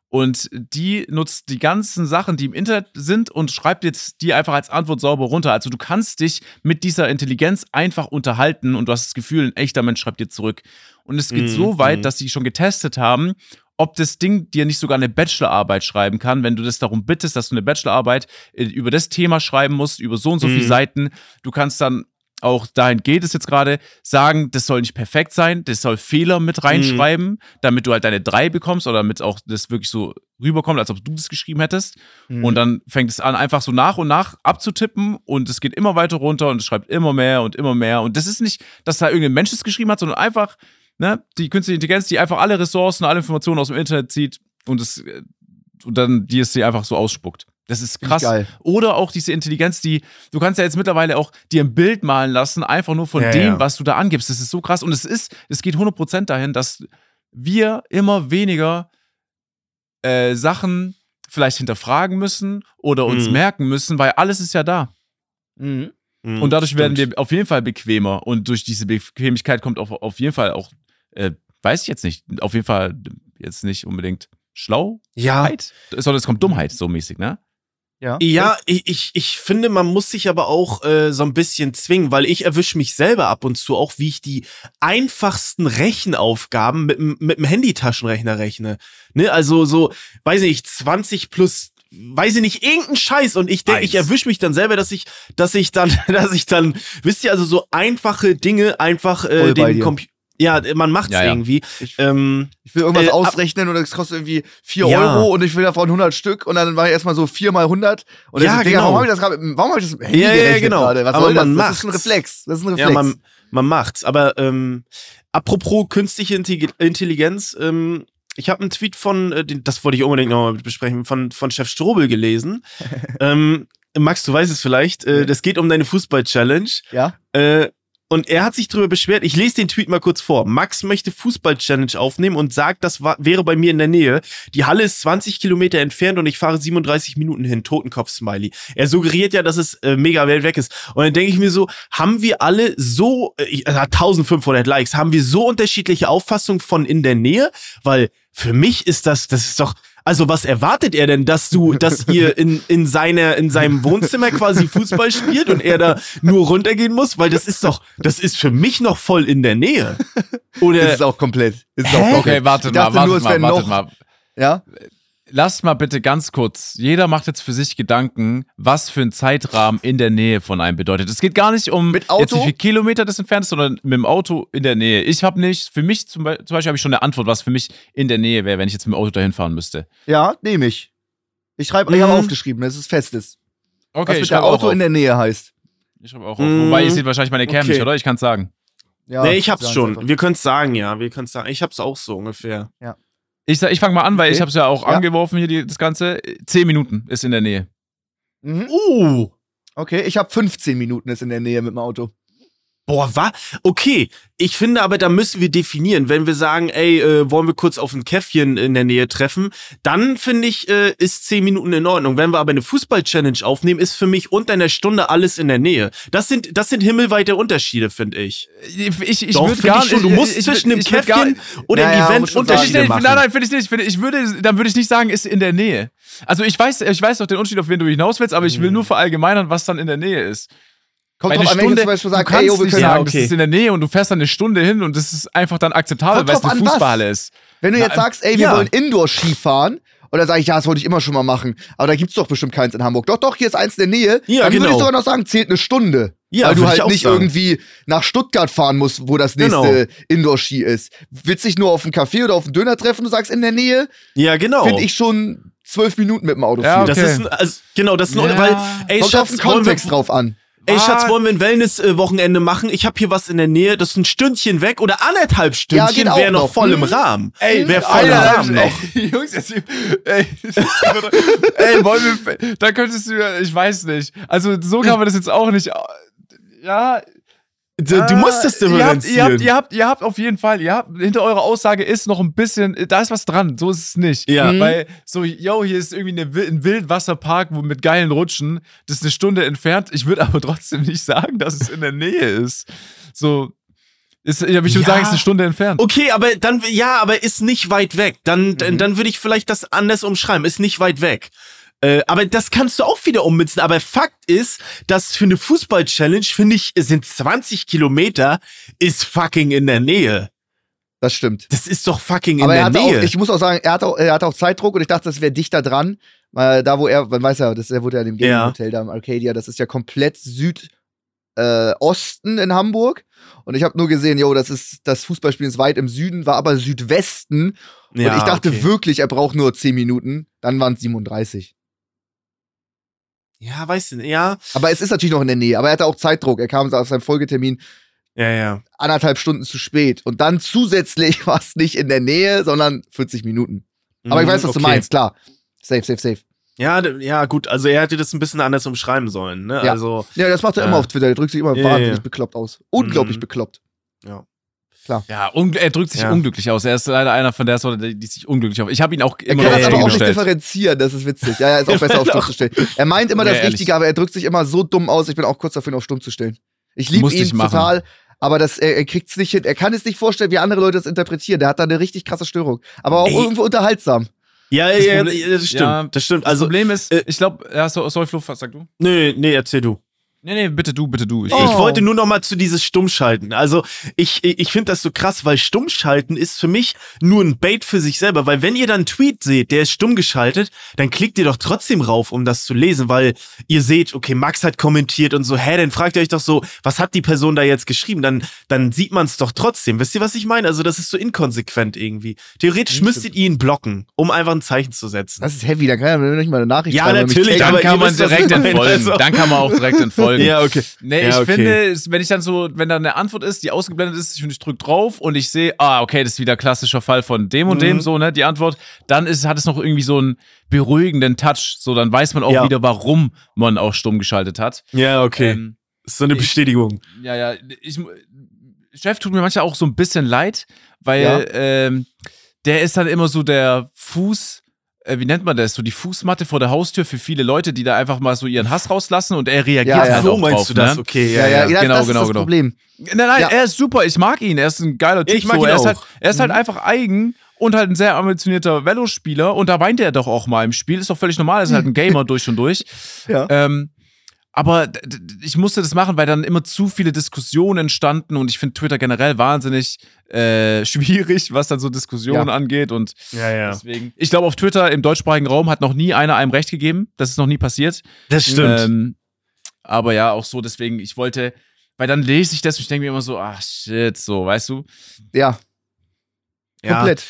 Und die nutzt die ganzen Sachen, die im Internet sind und schreibt jetzt die einfach als Antwort sauber runter. Also du kannst dich mit dieser Intelligenz einfach unterhalten und du hast das Gefühl, ein echter Mensch schreibt dir zurück. Und es geht Mhm, so weit, mhm. dass sie schon getestet haben, ob das Ding dir nicht sogar eine Bachelorarbeit schreiben kann, wenn du das darum bittest, dass du eine Bachelorarbeit äh, über das Thema schreiben musst, über so und so viele Mhm. Seiten. Du kannst dann auch dahin geht es jetzt gerade, sagen, das soll nicht perfekt sein, das soll Fehler mit reinschreiben, damit du halt deine drei bekommst oder damit auch das wirklich so rüberkommt, als ob du das geschrieben hättest. Mhm. Und dann fängt es an, einfach so nach und nach abzutippen und es geht immer weiter runter und es schreibt immer mehr und immer mehr. Und das ist nicht, dass da irgendein Mensch es geschrieben hat, sondern einfach, ne, die künstliche Intelligenz, die einfach alle Ressourcen, alle Informationen aus dem Internet zieht und es äh, und dann die es sie einfach so ausspuckt. Das ist krass. geil. Oder auch diese Intelligenz, die, du kannst ja jetzt mittlerweile auch dir ein Bild malen lassen, einfach nur von Ja, dem, ja. was du da angibst. Das ist so krass. Und es ist, es geht 100% dahin, dass wir immer weniger äh, Sachen vielleicht hinterfragen müssen oder uns Mhm. merken müssen, weil alles ist ja da. Mhm. Mhm, Und dadurch werden stimmt. wir auf jeden Fall bequemer. Und durch diese Bequemlichkeit kommt auf, auf jeden Fall auch, äh, weiß ich jetzt nicht, auf jeden Fall jetzt nicht unbedingt Schlauheit, Ja, sondern es kommt Dummheit so mäßig, ne? Ja. Ja, ich, ich, ich finde, man muss sich aber auch äh, so ein bisschen zwingen, weil ich erwische mich selber ab und zu auch, wie ich die einfachsten Rechenaufgaben mit, dem- mit dem Handytaschenrechner rechne. Ne, also so, weiß ich nicht, 20 plus weiß ich nicht, irgendein Scheiß und ich denke, ich erwische mich dann selber, dass ich, dass ich dann, dass ich dann, wisst ihr, also so einfache Dinge einfach äh, den. Computer, ja, man macht's Ja, ja. irgendwie. Ich, Ähm, ich will irgendwas äh, ausrechnen und das kostet irgendwie 4 Ja. Euro und ich will davon 100 Stück und dann war ich erstmal so 4 mal 100 und Ja, dann so, genau. warum habe ich das gerade, mit- warum habe ich das mit dem Handy Ja, ja, genau. gerade? Was Aber soll das? man Das ist ein macht's. Reflex. Das ist ein Ja, Reflex. man, man macht's. Aber ähm, apropos künstliche Intelli- Intelligenz, ähm, ich habe einen Tweet von, äh, das wollte ich unbedingt nochmal besprechen, von, von Chef Strobel gelesen. ähm, Max, du weißt es vielleicht, äh, das geht um deine Fußball-Challenge. ja? Äh, und er hat sich darüber beschwert, ich lese den Tweet mal kurz vor. Max möchte Fußball-Challenge aufnehmen und sagt, das war, wäre bei mir in der Nähe. Die Halle ist 20 Kilometer entfernt und ich fahre 37 Minuten hin. Totenkopf-Smiley. Er suggeriert ja, dass es äh, mega weit weg ist. Und dann denke ich mir so, haben wir alle so, äh, ich- er hat 1500 Likes, haben wir so unterschiedliche Auffassungen von in der Nähe? Weil für mich ist das, das ist doch, also was erwartet er denn, dass du, dass ihr in, in seiner, in seinem Wohnzimmer quasi Fußball spielt und er da nur runtergehen muss? Weil das ist doch, das ist für mich noch voll in der Nähe. Das Oder, ist auch komplett. Das ist auch komplett. Okay, warte ich mal, dachte warte nur, es mal, wäre warte noch, mal. ja? Lasst mal bitte ganz kurz. Jeder macht jetzt für sich Gedanken, was für ein Zeitrahmen in der Nähe von einem bedeutet. Es geht gar nicht um Mit Auto? jetzt wie viel Kilometer das entfernt ist, sondern mit dem Auto in der Nähe. Ich habe nicht, für mich zum, Be zum Beispiel habe ich schon eine Antwort, was für mich in der Nähe wäre, wenn ich jetzt mit dem Auto dahin fahren müsste. Ja, nehme ich. Ich schreibe, ich habe Mhm. aufgeschrieben, das ist festes. Okay, was ich mit auch Auto auf. in der Nähe heißt. Ich schreibe auch auf. Mhm. Wobei, ihr seht wahrscheinlich meine Cam Okay. nicht, oder? Ich kann es sagen. Ja, nee, ich hab's schon. einfach. Wir können's sagen, ja. Wir können's sagen. Ich hab's auch so ungefähr. Ich, ich fange mal an, weil Okay. ich habe es ja auch Ja. angeworfen hier, die, das Ganze. Zehn Minuten ist in der Nähe. Mhm. Uh. Okay, ich habe 15 Minuten ist in der Nähe mit dem Auto. Boah, wa? Okay. Ich finde aber, da müssen wir definieren. Wenn wir sagen, ey, äh, wollen wir kurz auf ein Käffchen in der Nähe treffen, dann finde ich, äh, ist zehn Minuten in Ordnung. Wenn wir aber eine Fußball-Challenge aufnehmen, ist für mich unter einer Stunde alles in der Nähe. Das sind, das sind himmelweite Unterschiede, finde ich. Ich, ich, ich würde gar ich schon. Du musst ich- zwischen dem würd gar- Käffchen oder Ja, dem ja, Event Unterschiede Nein, machen. nein, nein, finde ich nicht. Ich würde, dann würde ich nicht sagen, ist in der Nähe. Also ich weiß, ich weiß doch den Unterschied, auf wen du hinaus willst, aber ich will nur verallgemeinern, was dann in der Nähe ist. Kommt drauf an, wenn ich zum Beispiel sage, kannst ey, yo, wir können. Sagen, okay. das ist in der Nähe und du fährst dann eine Stunde hin und das ist einfach dann akzeptabel, weil es eine. Fußballhalle ist. Wenn du Na, jetzt sagst, ey, wir ja. wollen Indoor-Ski fahren, und dann sage ich, ja, das wollte ich immer schon mal machen. Aber da gibt's doch bestimmt keins in Hamburg. Doch, doch, hier ist eins in der Nähe. Ja, dann würde genau. ich sogar noch sagen, zählt eine Stunde. Ja, weil du halt nicht sagen. irgendwie nach Stuttgart fahren musst, wo das Genau. nächste Indoor-Ski ist. Willst dich nur auf einen Café oder auf einen Döner treffen, du sagst in der Nähe, Ja, genau. finde ich schon zwölf Minuten mit dem Auto Ja, viel. Das Okay. ist ein, also, genau, das ist ein, Ja. weil, ey, Kommt auf Schatz, den wollen wir, Kontext drauf an. Ey, Schatz, Ah. wollen wir ein Wellness-Wochenende machen? Ich habe hier was in der Nähe, das ist ein Stündchen weg oder anderthalb Stündchen auch wäre noch noch. voll im Hm. Rahmen. Ey, Wäre voll im Rahmen ey, noch. Jungs, jetzt, ey, ey, wollen wir, da könntest du, ich weiß nicht. Also so kann man das jetzt auch nicht, ja. Du, du musst habt, differenzieren. ihr, habt, ihr, habt, ihr habt auf jeden Fall, ihr habt, hinter eurer Aussage ist noch ein bisschen, da ist was dran, so ist es nicht. Ja. Mhm. Weil so, yo, hier ist irgendwie eine, ein Wildwasserpark wo mit geilen Rutschen, das ist eine Stunde entfernt. Ich würde aber trotzdem nicht sagen, dass es in der Nähe ist. So, ist, ich würde Ja. sagen, es ist eine Stunde entfernt. Okay, aber dann, ja, aber ist nicht weit weg. Dann, dann, Mhm. dann würde ich vielleicht das anders umschreiben. Ist nicht weit weg. Äh, aber das kannst du auch wieder ummünzen. Aber Fakt ist, dass für eine Fußball-Challenge, finde ich, sind 20 Kilometer, ist fucking in der Nähe. Das stimmt. Das ist doch fucking in Aber er der Nähe. auch, ich muss auch sagen, er hatte auch, er hatte auch Zeitdruck und ich dachte, das wäre dichter dran. Weil da, wo er, man weiß ja, das, er wurde ja in dem Ja. Gaming Hotel da im Arcadia, das ist ja komplett Südosten äh, Osten in Hamburg. Und ich habe nur gesehen, jo, das ist, das Fußballspiel ist weit im Süden, war aber Südwesten. Und Ja, ich dachte okay. wirklich, er braucht nur 10 Minuten. Dann waren es 37. Ja, weißt du, ja. Aber es ist natürlich noch in der Nähe. Aber er hatte auch Zeitdruck. Er kam auf seinem Folgetermin Ja, ja. anderthalb Stunden zu spät. Und dann zusätzlich war es nicht in der Nähe, sondern 40 Minuten. Aber ich Mhm, weiß, was du okay. meinst, klar. Safe, safe, safe. Ja, ja, gut, also er hätte das ein bisschen anders umschreiben sollen, ne? Ja. Also, Ja, das macht er Ja. immer auf Twitter. Der drückt sich immer wahnsinnig bekloppt aus. Unglaublich Mhm. bekloppt. Ja, un- er drückt sich Ja. unglücklich aus. Er ist leider einer von der Sorte, die, sich unglücklich auf. Ich habe ihn auch Er immer kann noch das ja, aber ja, auch nicht differenzieren, das ist witzig. Ja, ja, ist auch besser auf Stumm zu stellen. Er meint immer Ja, das. Richtige, aber er drückt sich immer so dumm aus. Ich bin auch kurz dafür, ihn auf Stumm zu stellen. Ich liebe ihn total, aber das, er, er kriegt es nicht hin. Er kann es nicht vorstellen, wie andere Leute das interpretieren. Der hat da eine richtig krasse Störung. Aber auch Ey. irgendwo unterhaltsam. ja, Das ja, Problem- ja, das stimmt, Ja, das stimmt. Das Also, Problem ist, äh, ich glaube, ja, so, sorry, Flo, was sag du? nee, nee, erzähl du. Nee, nee, bitte du, bitte du. Ich, Oh. Ich wollte nur noch mal zu dieses Stummschalten. Also ich, ich finde das so krass, weil Stummschalten ist für mich nur ein Bait für sich selber. Weil wenn ihr dann einen Tweet seht, der ist stumm geschaltet, dann klickt ihr doch trotzdem rauf, um das zu lesen, weil ihr seht, okay, Max hat kommentiert und so, hä, dann fragt ihr euch doch so, was hat die Person da jetzt geschrieben? Dann, dann sieht man es doch trotzdem. Wisst ihr, was ich meine? Also das ist so inkonsequent irgendwie. Theoretisch müsstet ihr ihn blocken, um einfach ein Zeichen zu setzen. Das ist heavy, da kann er nicht mal eine Nachricht Ja, schreiben. natürlich, dann kann man direkt entfolgen. also. Dann kann man auch direkt entfolgen. Ja, okay. Nee, Ja, ich okay. finde, wenn ich dann so, wenn da eine Antwort ist, die ausgeblendet ist, ich, ich drück drauf und ich sehe, ah, okay, das ist wieder klassischer Fall von dem und Mhm. dem, so, ne, die Antwort, dann ist, hat es noch irgendwie so einen beruhigenden Touch, so, dann weiß man auch Ja. wieder, warum man auch stumm geschaltet hat. Ja, okay. Ähm, ist so eine ich- Bestätigung. ja, ja, ich, Chef tut mir manchmal auch so ein bisschen leid, weil Ja. ähm, der ist dann immer so der Fuß, wie nennt man das, so die Fußmatte vor der Haustür für viele Leute, die da einfach mal so ihren Hass rauslassen und er reagiert Ja, ja. halt so auch meinst drauf, du das? Ne? Okay, Ja, ja, ja, genau, das genau, ist das genau. Problem. Nein, nein, Ja. er ist super, ich mag ihn, er ist ein geiler Typ. Ich mag so. ihn er, ist auch. halt, er ist halt Mhm. einfach eigen und halt ein sehr ambitionierter Velo-Spieler und da weint er doch auch mal im Spiel, ist doch völlig normal, er ist halt ein Gamer durch und durch. Ja. Ähm, aber ich musste das machen, weil dann immer zu viele Diskussionen entstanden und ich finde Twitter generell wahnsinnig äh, schwierig, was dann so Diskussionen Ja. angeht und Ja, ja. deswegen. Ich glaube, auf Twitter im deutschsprachigen Raum hat noch nie einer einem Recht gegeben. Das ist noch nie passiert. Das stimmt. Ähm, aber ja, auch so, deswegen, ich wollte, weil dann lese ich das und ich denke mir immer so, ach shit, so, weißt du? Ja, ja. komplett.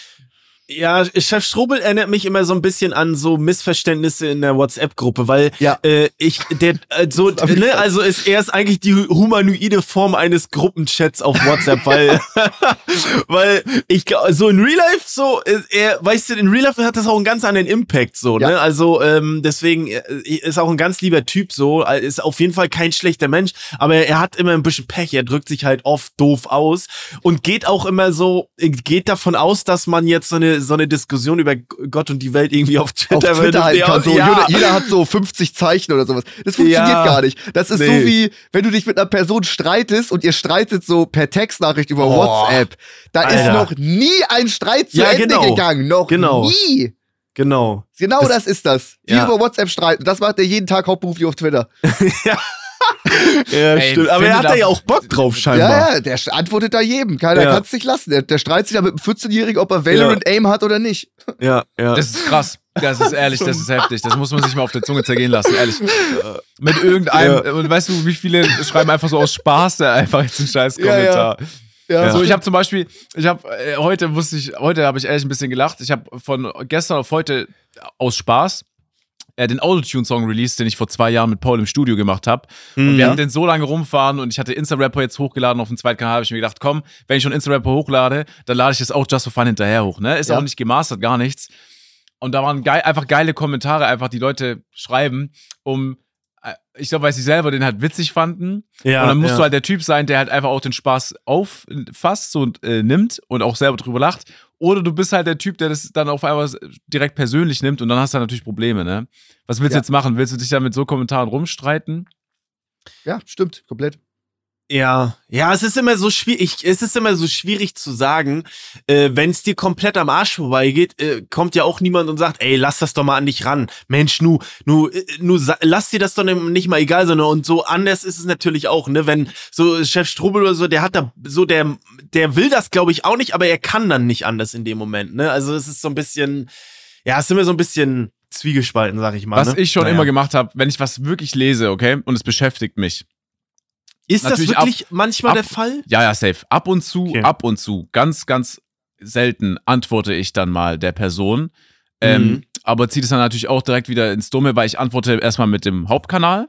Ja, Chef Strobel erinnert mich immer so ein bisschen an so Missverständnisse in der WhatsApp-Gruppe, weil Ja. äh, ich, der, äh, so, ne, also ist er ist eigentlich die humanoide Form eines Gruppenchats auf WhatsApp, weil, weil ich, so in Real Life so, er, weißt du, in Real Life hat das auch einen ganz anderen Impact, so, Ja. ne, also ähm, deswegen äh, ist auch ein ganz lieber Typ, so, äh, ist auf jeden Fall kein schlechter Mensch, aber er hat immer ein bisschen Pech, er drückt sich halt oft doof aus und geht auch immer so, äh, geht davon aus, dass man jetzt so eine, so eine Diskussion über Gott und die Welt irgendwie auf Twitter, auf Twitter halten ja, kann. So, ja. jeder, jeder hat so 50 Zeichen oder sowas. Das funktioniert Ja. gar nicht. Das ist Nee. so wie, wenn du dich mit einer Person streitest und ihr streitet so per Textnachricht über Oh. WhatsApp. Da ist Alter. noch nie ein Streit zu Ja, Ende genau. gegangen. Noch Genau. nie. Genau. Genau das, Das- ist das. Ja. über WhatsApp streiten. Das macht er jeden Tag hauptberuflich auf Twitter. Ja, Ey, stimmt. Aber er hat da ja auch Bock drauf, scheinbar. Ja, ja, der antwortet da jedem. Keiner Ja. kann es nicht lassen. Der, der streitet sich da mit einem 14-Jährigen, ob er Valorant Aim hat oder nicht. Ja, ja. Das ist krass. Das ist ehrlich, das ist heftig. Das muss man sich mal auf der Zunge zergehen lassen, ehrlich. Mit irgendeinem, und weißt du, wie viele schreiben einfach so aus Spaß da einfach jetzt einen scheiß Ja, ja. Kommentar. Ja, So, ich habe zum Beispiel, ich habe äh, heute wusste ich, heute habe ich ehrlich ein bisschen gelacht. Ich habe von gestern auf heute aus Spaß äh, den Autotune-Song released, den ich vor zwei Jahren mit Paul im Studio gemacht habe. Und Mhm. wir hatten den so lange rumfahren und ich hatte Insta-Rapper jetzt hochgeladen auf dem zweiten Kanal, habe ich mir gedacht, komm, wenn ich schon Insta-Rapper hochlade, dann lade ich das auch Just for Fun hinterher hoch. Ne? Ist Ja. auch nicht gemastert, gar nichts. Und da waren geil, einfach geile Kommentare, einfach die Leute schreiben, um, äh, ich glaube, weil sie selber den halt witzig fanden. ja, und dann musst ja. du halt der Typ sein, der halt einfach auch den Spaß auffasst und äh, nimmt und auch selber drüber lacht. Oder du bist halt der Typ, der das dann auf einmal direkt persönlich nimmt und dann hast du natürlich Probleme, ne? Was willst du Ja. jetzt machen? Willst du dich da mit so Kommentaren rumstreiten? ja, stimmt, komplett. Ja, ja, es ist immer so schwierig, es ist immer so schwierig zu sagen, äh, wenn es dir komplett am Arsch vorbeigeht, äh, kommt ja auch niemand und sagt, ey, lass das doch mal an dich ran. Mensch, nu, nu, äh, nu, lass dir das doch nicht mal egal, sondern und so anders ist es natürlich auch, ne, wenn so Chef Strubel oder so, der hat da so der der will das glaube ich auch nicht, aber er kann dann nicht anders in dem Moment, ne? Also es ist so ein bisschen ja, es ist immer so ein bisschen zwiegespalten, sag ich mal. Was ne? ich schon Naja. immer gemacht habe, wenn ich was wirklich lese, okay, und es beschäftigt mich. Ist das natürlich wirklich manchmal ab- der Fall? Ja, ja, safe. Ab und zu, Okay. ab und zu, ganz, ganz selten antworte ich dann mal der Person. Ähm, Mhm. aber zieht es dann natürlich auch direkt wieder ins Dumme, weil ich antworte erstmal mit dem Hauptkanal.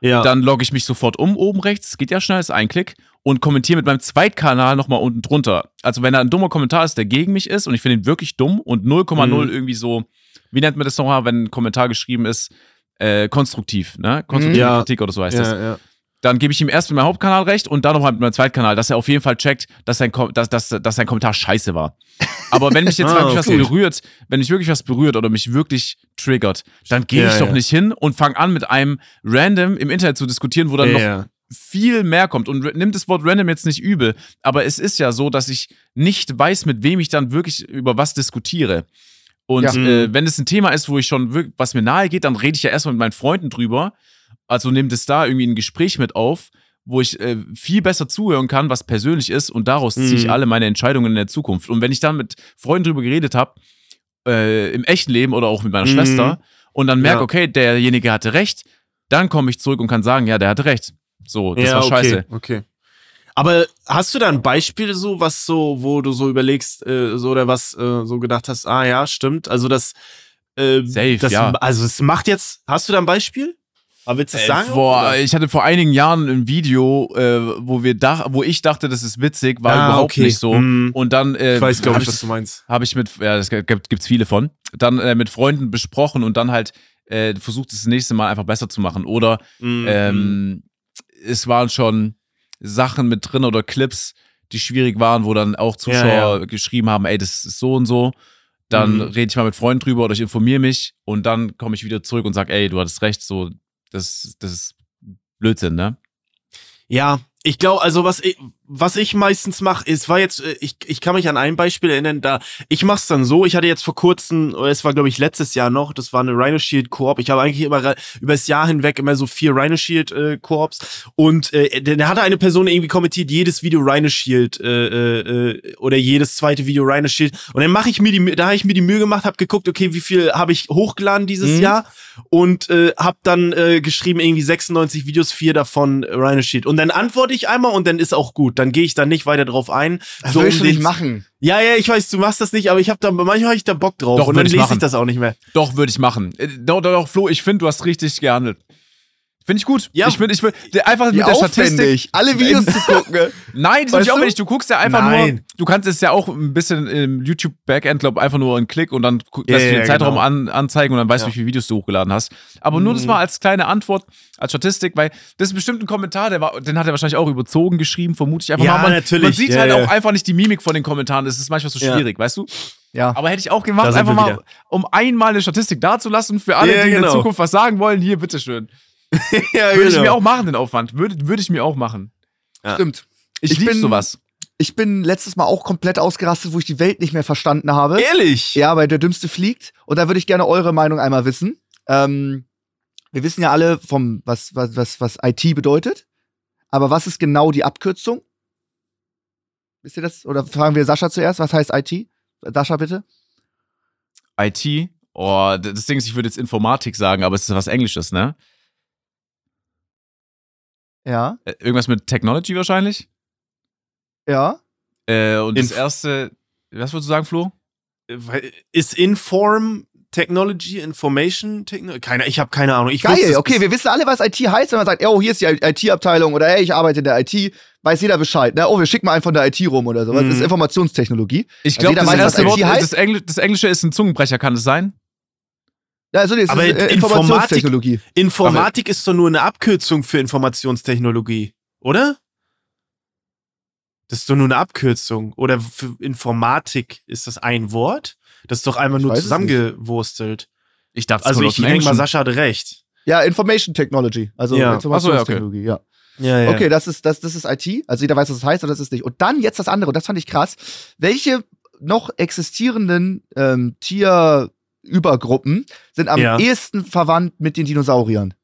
Ja. Dann logge ich mich sofort um, oben rechts, geht ja schnell, ist ein Klick, und kommentiere mit meinem Zweitkanal nochmal unten drunter. Also wenn da ein dummer Kommentar ist, der gegen mich ist, und ich finde ihn wirklich dumm und 0,0 Mhm. irgendwie so, wie nennt man das nochmal, wenn ein Kommentar geschrieben ist, äh, konstruktiv, ne? Konstruktive Ja. Kritik oder so heißt das ja, ja. Dann gebe ich ihm erst mit meinem Hauptkanal recht und dann nochmal mit meinem Zweitkanal, dass er auf jeden Fall checkt, dass sein, Kom dass, dass, dass sein Kommentar scheiße war. Aber wenn mich jetzt Ah, wirklich was okay. berührt, wenn mich wirklich was berührt oder mich wirklich triggert, dann gehe Ja, ich doch ja. nicht hin und fange an, mit einem Random im Internet zu diskutieren, wo dann Ja, noch viel mehr kommt. Und nimmt das Wort random jetzt nicht übel, aber es ist ja so, dass ich nicht weiß, mit wem ich dann wirklich über was diskutiere. Und äh, wenn es ein Thema ist, wo ich schon wirklich, was mir nahe geht, dann rede ich ja erstmal mit meinen Freunden drüber. Also nehmt es da irgendwie ein Gespräch mit auf, wo ich äh, viel besser zuhören kann, was persönlich ist, und daraus ziehe ich Mhm. alle meine Entscheidungen in der Zukunft. Und wenn ich dann mit Freunden drüber geredet habe, äh, im echten Leben oder auch mit meiner Mhm. Schwester, und dann merke, Ja. okay, derjenige hatte recht, dann komme ich zurück und kann sagen, ja, der hatte recht. So, das ja, war okay, scheiße. Okay. Aber hast du da ein Beispiel so, was so, wo du so überlegst, äh, so oder was äh, so gedacht hast, ah ja, stimmt. Also das, äh, Safe, das ja. also es macht jetzt, hast du da ein Beispiel? Aber willst du es Äh, sagen? vor, ich hatte vor einigen Jahren ein Video, äh, wo wir dach, wo ich dachte, das ist witzig, war Ah, überhaupt okay. nicht so. Hm. Und dann äh, ich weiß, glaube ich, was du meinst. habe ich mit, ja, das gibt, gibt's viele von, dann äh, mit Freunden besprochen und dann halt äh, versucht, das nächste Mal einfach besser zu machen. Oder Mhm. ähm, es waren schon Sachen mit drin oder Clips, die schwierig waren, wo dann auch Zuschauer Ja, geschrieben haben, ey, das ist so und so. Dann Mhm. rede ich mal mit Freunden drüber oder ich informiere mich und dann komme ich wieder zurück und sage, ey, du hattest recht, so, das, das ist Blödsinn, ne? Ja, ich glaube, also was ich, was ich meistens mache, ist, war jetzt, äh, ich, ich kann mich an ein Beispiel erinnern, da, ich mach's dann so, ich hatte jetzt vor kurzem, es war glaube ich letztes Jahr noch, das war eine Rhino Shield Koop, ich habe eigentlich immer über das Jahr hinweg immer so vier Rhino Shield äh, Koops und äh, da hatte eine Person irgendwie kommentiert, jedes Video Rhino Shield äh, äh, oder jedes zweite Video Rhino Shield und dann mache ich mir die, da habe ich mir die Mühe gemacht, habe geguckt, okay, wie viel habe ich hochgeladen dieses Mhm. Jahr und äh, habe dann äh, geschrieben, irgendwie 96 Videos, vier davon äh, Rhino Shield. Und dann antworte ich einmal und dann ist auch gut. Dann gehe ich da nicht weiter drauf ein. Das so will um ich den- nicht machen. Ja, ja, ich weiß, du machst das nicht, aber ich habe da manchmal habe ich da Bock drauf Doch, und dann ich lese machen. ich das auch nicht mehr. Doch, würde ich machen. Äh, Doch, doch, doch, Flo, ich finde, du hast richtig gehandelt. Finde ich gut. Ja. Ich finde, ich will einfach Wie mit der Statistik. alle Videos zu gucken. Nein, das ist Weißt nicht du? guckst ja einfach Nein. nur, du kannst es ja auch ein bisschen im YouTube-Backend, glaube einfach nur einen Klick und dann gu- Ja, lässt du den Zeitraum genau. an, anzeigen und dann weißt du, Ja. wie viele Videos du hochgeladen hast. Aber nur das Mhm. mal als kleine Antwort, als Statistik, weil das ist bestimmt ein Kommentar, der war, den hat er wahrscheinlich auch überzogen geschrieben, vermute ich einfach Ja, mal. Man, natürlich. Man sieht halt auch einfach nicht die Mimik von den Kommentaren. Das ist manchmal so schwierig, weißt du? Ja. Aber hätte ich auch gemacht, einfach mal, um einmal eine Statistik dazulassen für alle, die in der genau. Zukunft was sagen wollen. Hier, bitteschön. ja, Würde ich mir auch machen, den Aufwand. Würde, würde ich mir auch machen. Ja. Stimmt. Ich, Ich liebe bin- sowas. Ich bin letztes Mal auch komplett ausgerastet, wo ich die Welt nicht mehr verstanden habe. Ehrlich? Ja, weil der Dümmste fliegt. Und da würde ich gerne eure Meinung einmal wissen. Ähm, wir wissen ja alle, vom, was, was, was, was IT bedeutet. Aber was ist genau die Abkürzung? Wisst ihr das? Oder fragen wir Sascha zuerst, was heißt IT? Sascha, bitte. IT. Oh, das Ding ist, ich würde jetzt Informatik sagen, aber es ist was Englisches, ne? Ja. Äh, Irgendwas mit Technology wahrscheinlich. Ja. Äh, und das Inf- erste, was würdest du sagen, Flo? Weil- Ist Inform Technology, Information Technology? Keine, ich habe keine Ahnung. Ich wusste Geil, es okay, wir wissen alle, was IT heißt, wenn man sagt, oh, hier ist die IT-Abteilung oder hey, ich arbeite in der IT, weiß jeder Bescheid, ne? Oh, wir schicken mal einen von der IT rum oder sowas. Mhm. Das ist Informationstechnologie. Ich glaube, das was erste Wort, das, Engl das Englische ist ein Zungenbrecher, kann es sein? Ja, also das Aber ist äh, Informatik- Informationstechnologie. Informatik ist doch nur eine Abkürzung für Informationstechnologie, oder? Das ist doch nur eine Abkürzung. Oder für Informatik ist das ein Wort? Das ist doch einfach Ich nur zusammengewurstelt. Ich dachte, Also ich denke mal. Sascha hatte recht. Ja, Information Technology, also Ja. Informationstechnologie, ja. Ja, ja. Okay, das ist, das, das ist IT. Also jeder weiß, was das heißt, aber das ist nicht. Und dann jetzt das andere, und das fand ich krass. Welche noch existierenden ähm, Tierübergruppen sind am Ja. ehesten verwandt mit den Dinosauriern?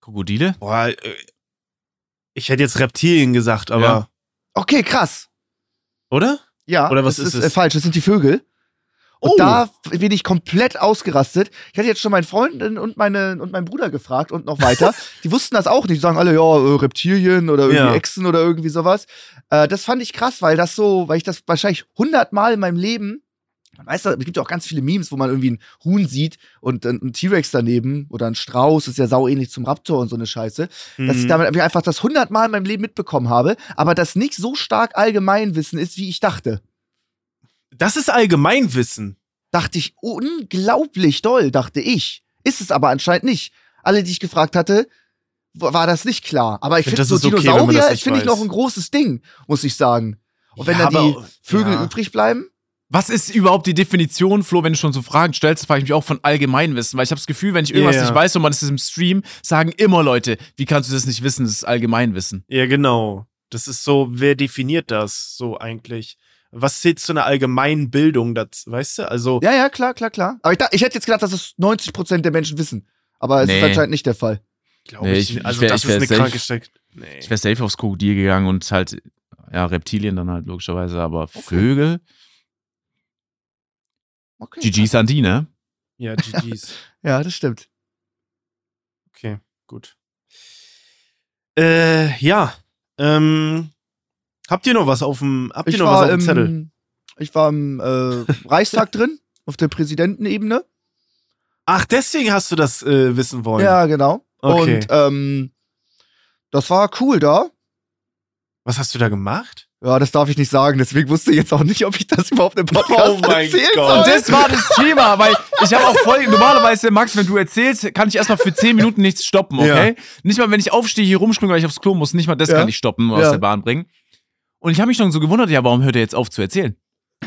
Krokodile? Boah, äh, ich hätte jetzt Reptilien gesagt, aber. Ja. Okay, krass. Oder? Ja, Oder was das ist ist es? äh, falsch. Das sind die Vögel. Und Oh. da bin ich komplett ausgerastet. Ich hatte jetzt schon meinen Freundin und, meine, und meinen Bruder gefragt und noch weiter. die wussten das auch nicht. Die sagen alle, ja, äh, Reptilien oder irgendwie Ja. Echsen oder irgendwie sowas. Äh, das fand ich krass, weil das so, weil ich das wahrscheinlich hundertmal in meinem Leben, man weiß, es gibt ja auch ganz viele Memes, wo man irgendwie einen Huhn sieht und ein, ein T-Rex daneben oder ein Strauß, ist ja sau ähnlich zum Raptor und so eine Scheiße. Dass ich Mhm. damit einfach das hundertmal in meinem Leben mitbekommen habe, aber das nicht so stark Allgemeinwissen ist, wie ich dachte Das ist Allgemeinwissen. dachte ich, unglaublich doll, dachte ich. Ist es aber anscheinend nicht. Alle, die ich gefragt hatte, war das nicht klar. Aber ich Ich find, finde das so okay, Dinosaurier, nicht finde ich noch ein großes Ding, muss ich sagen. Und wenn Ja, dann die Vögel ja. übrig bleiben, Was ist überhaupt die Definition, Flo, wenn du schon so Fragen stellst, frage ich mich auch von Allgemeinwissen, weil ich habe das Gefühl, wenn ich irgendwas ja. nicht weiß und man ist es im Stream, sagen immer Leute, wie kannst du das nicht wissen, das ist Allgemeinwissen. Ja, genau. Das ist so, wer definiert das so eigentlich? Was zählt zu einer allgemeinen Bildung, das, weißt du? Also, ja, ja, klar, klar, klar. Aber ich, da, ich hätte jetzt gedacht, dass es 90% der Menschen wissen. Aber es ist Nee. anscheinend nicht der Fall. glaube Nee, ich, ich- nicht. Also, ich wär- das ich wär ist eine kranke Steck. Nee. Ich wäre safe aufs Krokodil gegangen und halt, ja, Reptilien dann halt logischerweise, aber Vögel, Okay. GG's an die, ne? Ja, GG's. Ja, das stimmt. Okay, gut. Äh, ja. Ähm, habt ihr noch was auf dem, habt ihr Ich noch was war, auf dem Zettel? im, ich war im äh, Reichstag drin, auf der Präsidentenebene. Ach, deswegen hast du das äh, wissen wollen. Ja, genau. Okay. Und ähm, das war cool da. Was hast du da gemacht? Ja, das darf ich nicht sagen, deswegen wusste ich jetzt auch nicht, ob ich das überhaupt im Podcast Oh mein erzählen Gott. soll. Und das war das Thema, weil ich habe auch voll, normalerweise, Max, wenn du erzählst, kann ich erstmal für 10 Minuten nichts stoppen, okay? Nicht mal, wenn ich aufstehe, hier rumspringe, weil ich aufs Klo muss, nicht mal das Ja. kann ich stoppen und aus Ja. der Bahn bringen. Und ich habe mich schon so gewundert, ja, warum hört er jetzt auf zu erzählen?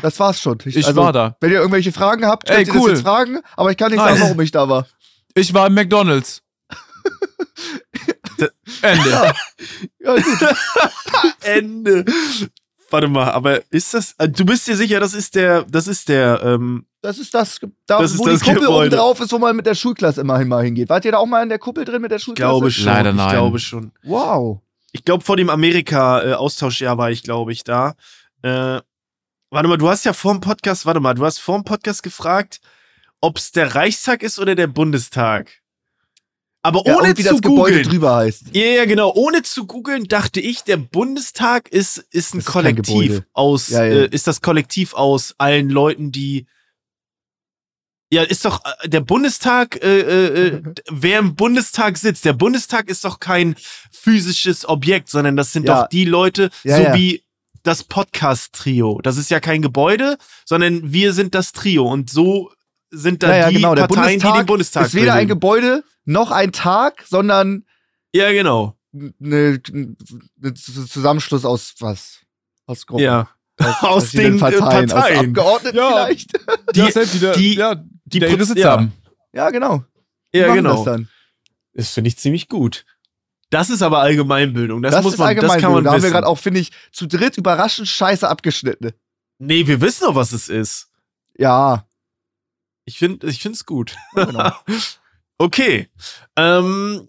Das war's schon. Ich also, war da. Wenn ihr irgendwelche Fragen habt, könnt Ey, ihr cool. das jetzt fragen, aber ich kann nicht sagen, warum ich da war. Ich war im McDonalds. Ende. Ja, gut. Ende. Warte mal, aber ist das, äh, du bist dir sicher, das ist der, das ist der, ähm, Das ist das, da, Das ist wo das die Kuppel oben Gebäude. drauf ist, wo man mit der Schulklasse immerhin mal hingeht. Wart ihr da auch mal in der Kuppel drin mit der ich Schulklasse? glaube schon. Leider ich nein. glaube schon. Wow. Ich glaube, vor dem Amerika-Austauschjahr war ich, glaube ich, da. Äh, warte mal, du hast ja vor dem Podcast, warte mal, du hast vor dem Podcast gefragt, ob es der Reichstag ist oder der Bundestag. Aber Ja, ohne zu das Gebäude googeln. drüber heißt. Ja, ja, genau. Ohne zu googeln dachte ich, der Bundestag ist, ist ein Das Kollektiv aus, Ja, ja. Äh, ist das Kollektiv aus allen Leuten, die. Ja, ist doch äh, der Bundestag, äh, äh, äh, wer im Bundestag sitzt. Der Bundestag ist doch kein physisches Objekt, sondern das sind doch die Leute, so wie das Podcast-Trio. Das ist ja kein Gebäude, sondern wir sind das Trio. Und so sind da Ja, ja, die genau. Der Parteien, die Bundestag den Bundestag ist weder ein. Gebäude noch ein Tag, sondern Ja, genau. eine Zusammenschluss aus was? Aus Gruppen. Ja. Aus, Aus den, äh, Parteien. Parteien. Aus Abgeordneten Ja. vielleicht. Die, ja, selbst die- ja, die der ihre Proz- Sitze ja. haben. Ja, genau. Die Ja, genau. Das, dann. Das finde ich ziemlich gut. Das ist aber Allgemeinbildung. Das, das, muss ist man, das allgemein. kann man da haben wir wissen. gerade auch, finde ich, zu dritt überraschend scheiße abgeschnitten. nee, wir wissen doch, was es ist. Ja. Ich finde ich finde es gut. Ja, genau. okay. Ähm,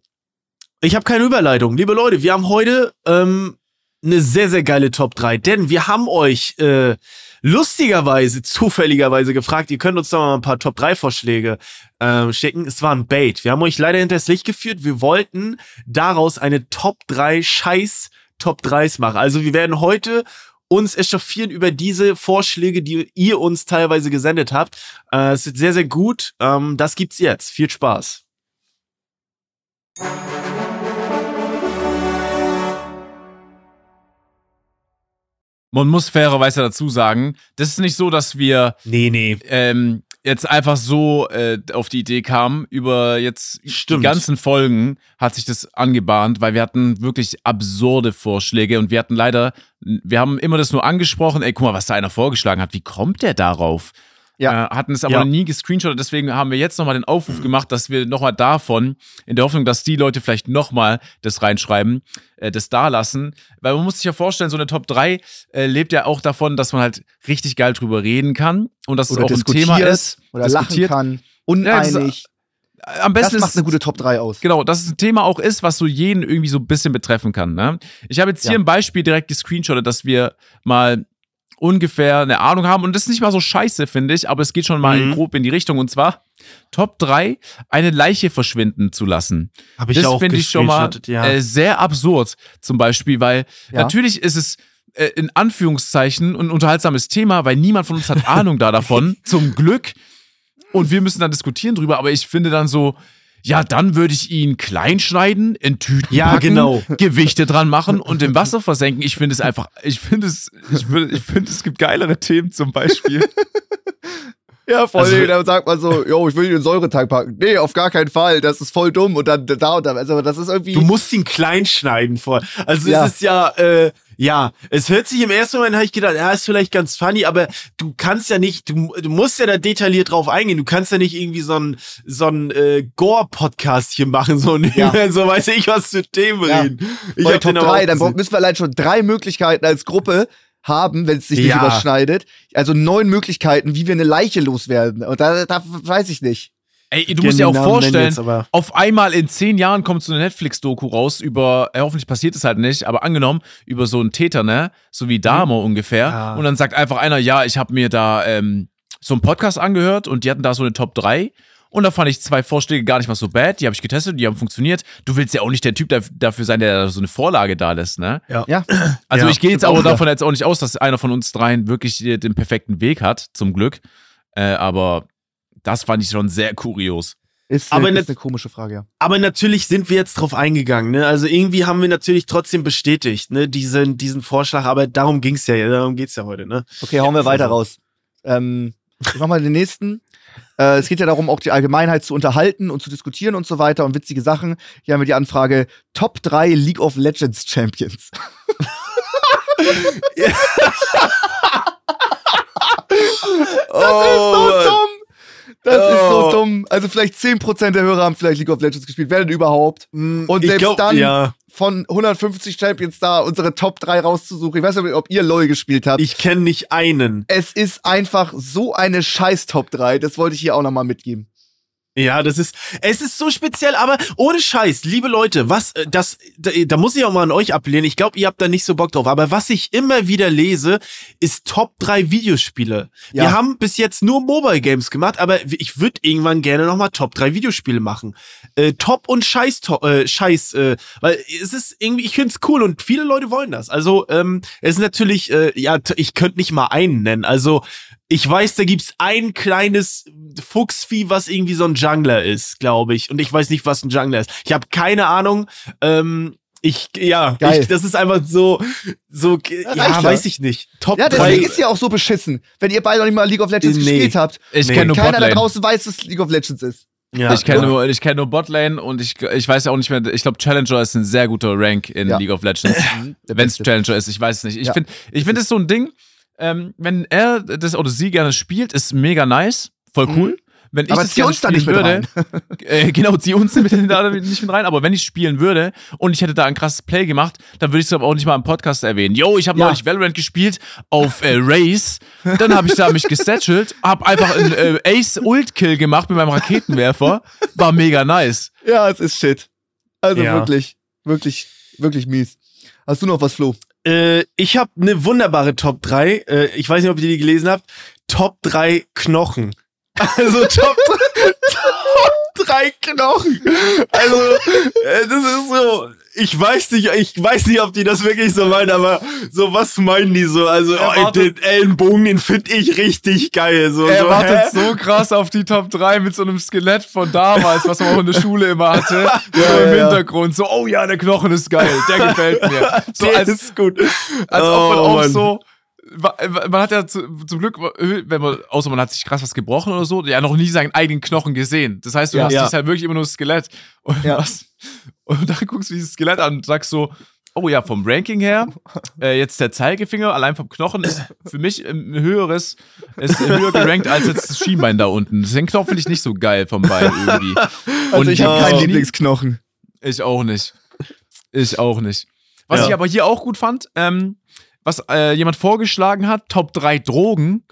ich habe keine Überleitung. Liebe Leute, wir haben heute ähm, eine sehr, sehr geile Top 3, denn wir haben euch äh, lustigerweise, zufälligerweise gefragt, ihr könnt uns doch mal ein paar Top 3 Vorschläge ähm, schicken. Es war ein Bait. Wir haben euch leider hinters Licht geführt. Wir wollten daraus eine Top 3 Scheiß Top 3s machen. Also wir werden heute uns echauffieren über diese Vorschläge, die ihr uns teilweise gesendet habt. Äh, es wird sehr, sehr gut. Ähm, das gibt's jetzt. Viel Spaß. Man muss fairerweise dazu sagen, das ist nicht so, dass wir Nee, nee. ähm, jetzt einfach so äh, auf die Idee kamen. Über jetzt Stimmt. die ganzen Folgen hat sich das angebahnt, weil wir hatten wirklich absurde Vorschläge und wir hatten leider, wir haben immer das nur angesprochen, ey, guck mal, was da einer vorgeschlagen hat. Wie kommt der darauf? Ja. Äh, hatten es aber Ja. noch nie gescreenshottet, deswegen haben wir jetzt nochmal den Aufruf gemacht, dass wir nochmal davon, in der Hoffnung, dass die Leute vielleicht nochmal das reinschreiben, äh, das da lassen. Weil man muss sich ja vorstellen, so eine Top 3 äh, lebt ja auch davon, dass man halt richtig geil drüber reden kann und dass Oder es auch ein Thema ist. oder lachen kann, Ja, das- uneinig. Am Das, besten macht ist, eine gute Top 3 aus. Genau, dass es ein Thema auch ist, was so jeden irgendwie so ein bisschen betreffen kann. Ne? Ich habe jetzt hier Ja. ein Beispiel direkt gescreenshottet, dass wir mal ungefähr eine Ahnung haben und das ist nicht mal so scheiße, finde ich, aber es geht schon mal Mhm. grob in die Richtung und zwar Top 3, eine Leiche verschwinden zu lassen. Habe ich das auch finde ich schon mal ja. äh, sehr absurd zum Beispiel, weil Ja. natürlich ist es äh, in Anführungszeichen ein unterhaltsames Thema, weil niemand von uns hat Ahnung da davon, zum Glück. Und wir müssen dann diskutieren drüber, aber ich finde dann so, ja, dann würde ich ihn klein schneiden, in Tüten Ja, packen, genau. Gewichte dran machen und im Wasser versenken. Ich finde es einfach, ich finde es, ich, würde, ich finde, es gibt geilere Themen zum Beispiel. Ja, voll. Also- dann sagt man so, yo, ich will ihn in den Säuretank packen. Nee, auf gar keinen Fall. Das ist voll dumm. Und dann da und da. Also, das ist irgendwie. Du musst ihn klein schneiden vor. Also Ja. es ist ja, äh, ja, es hört sich im ersten Moment, habe ich gedacht, ja, ist vielleicht ganz funny, aber du kannst ja nicht, du, du musst ja da detailliert drauf eingehen. Du kannst ja nicht irgendwie so ein so ein äh, Gore-Podcast hier machen, so ein Ja. so weiß ich was für Themen Ja. reden. Ich Voll hab Top den aber 3, auch dann müssen wir allein schon drei Möglichkeiten als Gruppe haben, wenn es sich nicht Ja. überschneidet. Also neun Möglichkeiten, wie wir eine Leiche loswerden. Und da, da weiß ich nicht. Ey, du musst dir auch vorstellen, jetzt, aber- auf einmal in zehn Jahren kommt so eine Netflix-Doku raus über, äh, hoffentlich passiert es halt nicht, aber angenommen, über so einen Täter, ne? So wie Dahmer ungefähr. Ja. Und dann sagt einfach einer, ja, ich habe mir da ähm, so einen Podcast angehört und die hatten da so eine Top 3. Und da fand ich zwei Vorschläge gar nicht mal so bad. Die habe ich getestet, die haben funktioniert. Du willst ja auch nicht der Typ daf- dafür sein, der da so eine Vorlage da lässt, ne? Ja. Also Ja, ich gehe jetzt auch davon jetzt auch nicht aus, dass einer von uns dreien wirklich den perfekten Weg hat, zum Glück. Äh, aber das fand ich schon sehr kurios. Ist, Aber eine, ne- ist eine komische Frage, ja. Aber natürlich sind wir jetzt drauf eingegangen, ne? Also irgendwie haben wir natürlich trotzdem bestätigt, ne, diesen, diesen Vorschlag, aber darum ging's ja, darum geht's ja heute, ne? Okay, hauen wir weiter raus. Ähm, ich mach mal den nächsten. Äh, es geht ja darum, auch die Allgemeinheit zu unterhalten und zu diskutieren und so weiter und witzige Sachen. Hier haben wir die Anfrage Top 3 League of Legends Champions. Das ist so dumm. Das ist so Oh. dumm. Also vielleicht 10% der Hörer haben vielleicht League of Legends gespielt. Wer denn überhaupt? Und Ich selbst glaub, dann ja. von 150 Champions da unsere Top 3 rauszusuchen. Ich weiß nicht, ob ihr LoL gespielt habt. Ich kenne nicht einen. es ist einfach so eine scheiß Top 3. Das wollte ich hier auch nochmal mitgeben. Ja, das ist, es ist so speziell, aber ohne Scheiß, liebe Leute, was, äh, das, da, da muss ich auch mal an euch ablehnen. Ich glaube, ihr habt da nicht so Bock drauf. Aber was ich immer wieder lese, ist Top 3 Videospiele. Ja. Wir haben bis jetzt nur Mobile Games gemacht, aber ich würde irgendwann gerne nochmal Top 3 Videospiele machen. Äh, Top und Scheiß, to- äh, Scheiß, äh, weil es ist irgendwie, ich find's cool und viele Leute wollen das. Also, ähm, es ist natürlich, äh, ja, ich könnte nicht mal einen nennen. Also, ich weiß, da gibt's ein kleines Fuchsvieh, was irgendwie so ein Jungler ist, glaube ich. Und ich weiß nicht, was ein Jungler ist. Ich habe keine Ahnung. Ähm, ich, ja, Geil. ich, das ist einfach so, so, ja, ja. weiß ich nicht. Top Ja, 3. deswegen ist ja auch so beschissen. Wenn ihr beide noch nicht mal League of Legends Nee. gespielt habt. Ich Nee. kenne nur Keiner da Botlane. draußen weiß, was League of Legends ist. ja, ich kenne nur, ich kenn nur Botlane und ich, ich weiß ja auch nicht mehr, ich glaube Challenger ist ein sehr guter Rank in Ja. League of Legends. Wenn es. Challenger ist, ich weiß es nicht. Ich Ja. finde, ich finde es so ein Ding, ähm, wenn er das oder sie gerne spielt, ist mega nice, voll cool. Wenn ich Aber das zieh uns da spielen nicht mit würde, äh, genau, zieh uns mit da nicht mit rein, aber wenn ich spielen würde und ich hätte da ein krasses Play gemacht, dann würde ich es aber auch nicht mal im Podcast erwähnen. Yo, ich habe Ja. neulich Valorant gespielt auf äh, Race, dann habe ich da mich gestatchelt, habe einfach einen äh, Ace Ult Kill gemacht mit meinem Raketenwerfer, war mega nice. Ja, es ist Shit. Also Ja. wirklich, wirklich, wirklich mies. Hast du noch was, Flo? Äh, ich habe eine wunderbare Top 3. Äh, ich weiß nicht, ob ihr die gelesen habt. Top 3 Knochen. Also Top 3, Top 3 Knochen. Also, äh, das ist so. Ich weiß nicht, ich weiß nicht, ob die das wirklich so meinen, aber so was meinen die so? Also oh, den Ellenbogen, den finde ich richtig geil. So, Er so, wartet hä? so krass auf die Top 3 mit so einem Skelett von damals, was man auch in der Schule immer hatte. so Ja, im ja. Hintergrund. So, oh ja, der Knochen ist geil. Der gefällt mir. So als, ist gut. als ob man Oh, auch Mann. so. Man hat ja zu, zum Glück, wenn man, außer man hat sich krass was gebrochen oder so, ja noch nie seinen eigenen Knochen gesehen. Das heißt, du Ja. hast Ja. halt wirklich immer nur das Skelett. Und, Ja. was, und dann guckst du dieses Skelett an und sagst so, oh ja, vom Ranking her, äh, jetzt der Zeigefinger, allein vom Knochen, ist für mich ein höheres, ist höher gerankt als jetzt das Schienbein da unten. Den Knochen finde ich nicht so geil vom Bein irgendwie. Also Und ich habe keinen Lieblingsknochen. Ich auch nicht. Ich auch nicht. Was Ja. ich aber hier auch gut fand, ähm, was äh, jemand vorgeschlagen hat, Top 3 Drogen.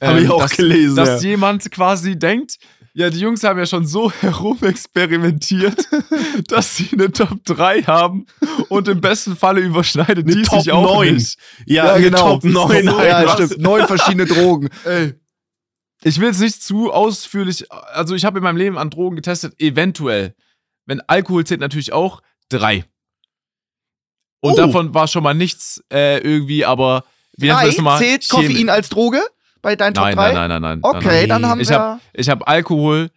Hab ich ähm, auch dass, gelesen, Dass ja. jemand quasi denkt, ja, die Jungs haben ja schon so herumexperimentiert, dass sie eine Top 3 haben und im besten Falle überschneidet Eine die Top sich auch 9. nicht. Ja, eine Top 9. Ja, einfach. stimmt. Neun verschiedene Drogen. Ey. Ich will jetzt nicht zu ausführlich, also ich habe in meinem Leben an Drogen getestet, eventuell. Wenn Alkohol zählt natürlich auch, drei. Und Oh. davon war schon mal nichts äh, irgendwie, aber wie nennt man Drei? das nochmal? Zählt Chemi- Koffein als Droge bei deinen Top Nein, 3? nein, nein, nein, nein. Okay, nein, dann haben ich wir. habe ich hab Alkohol,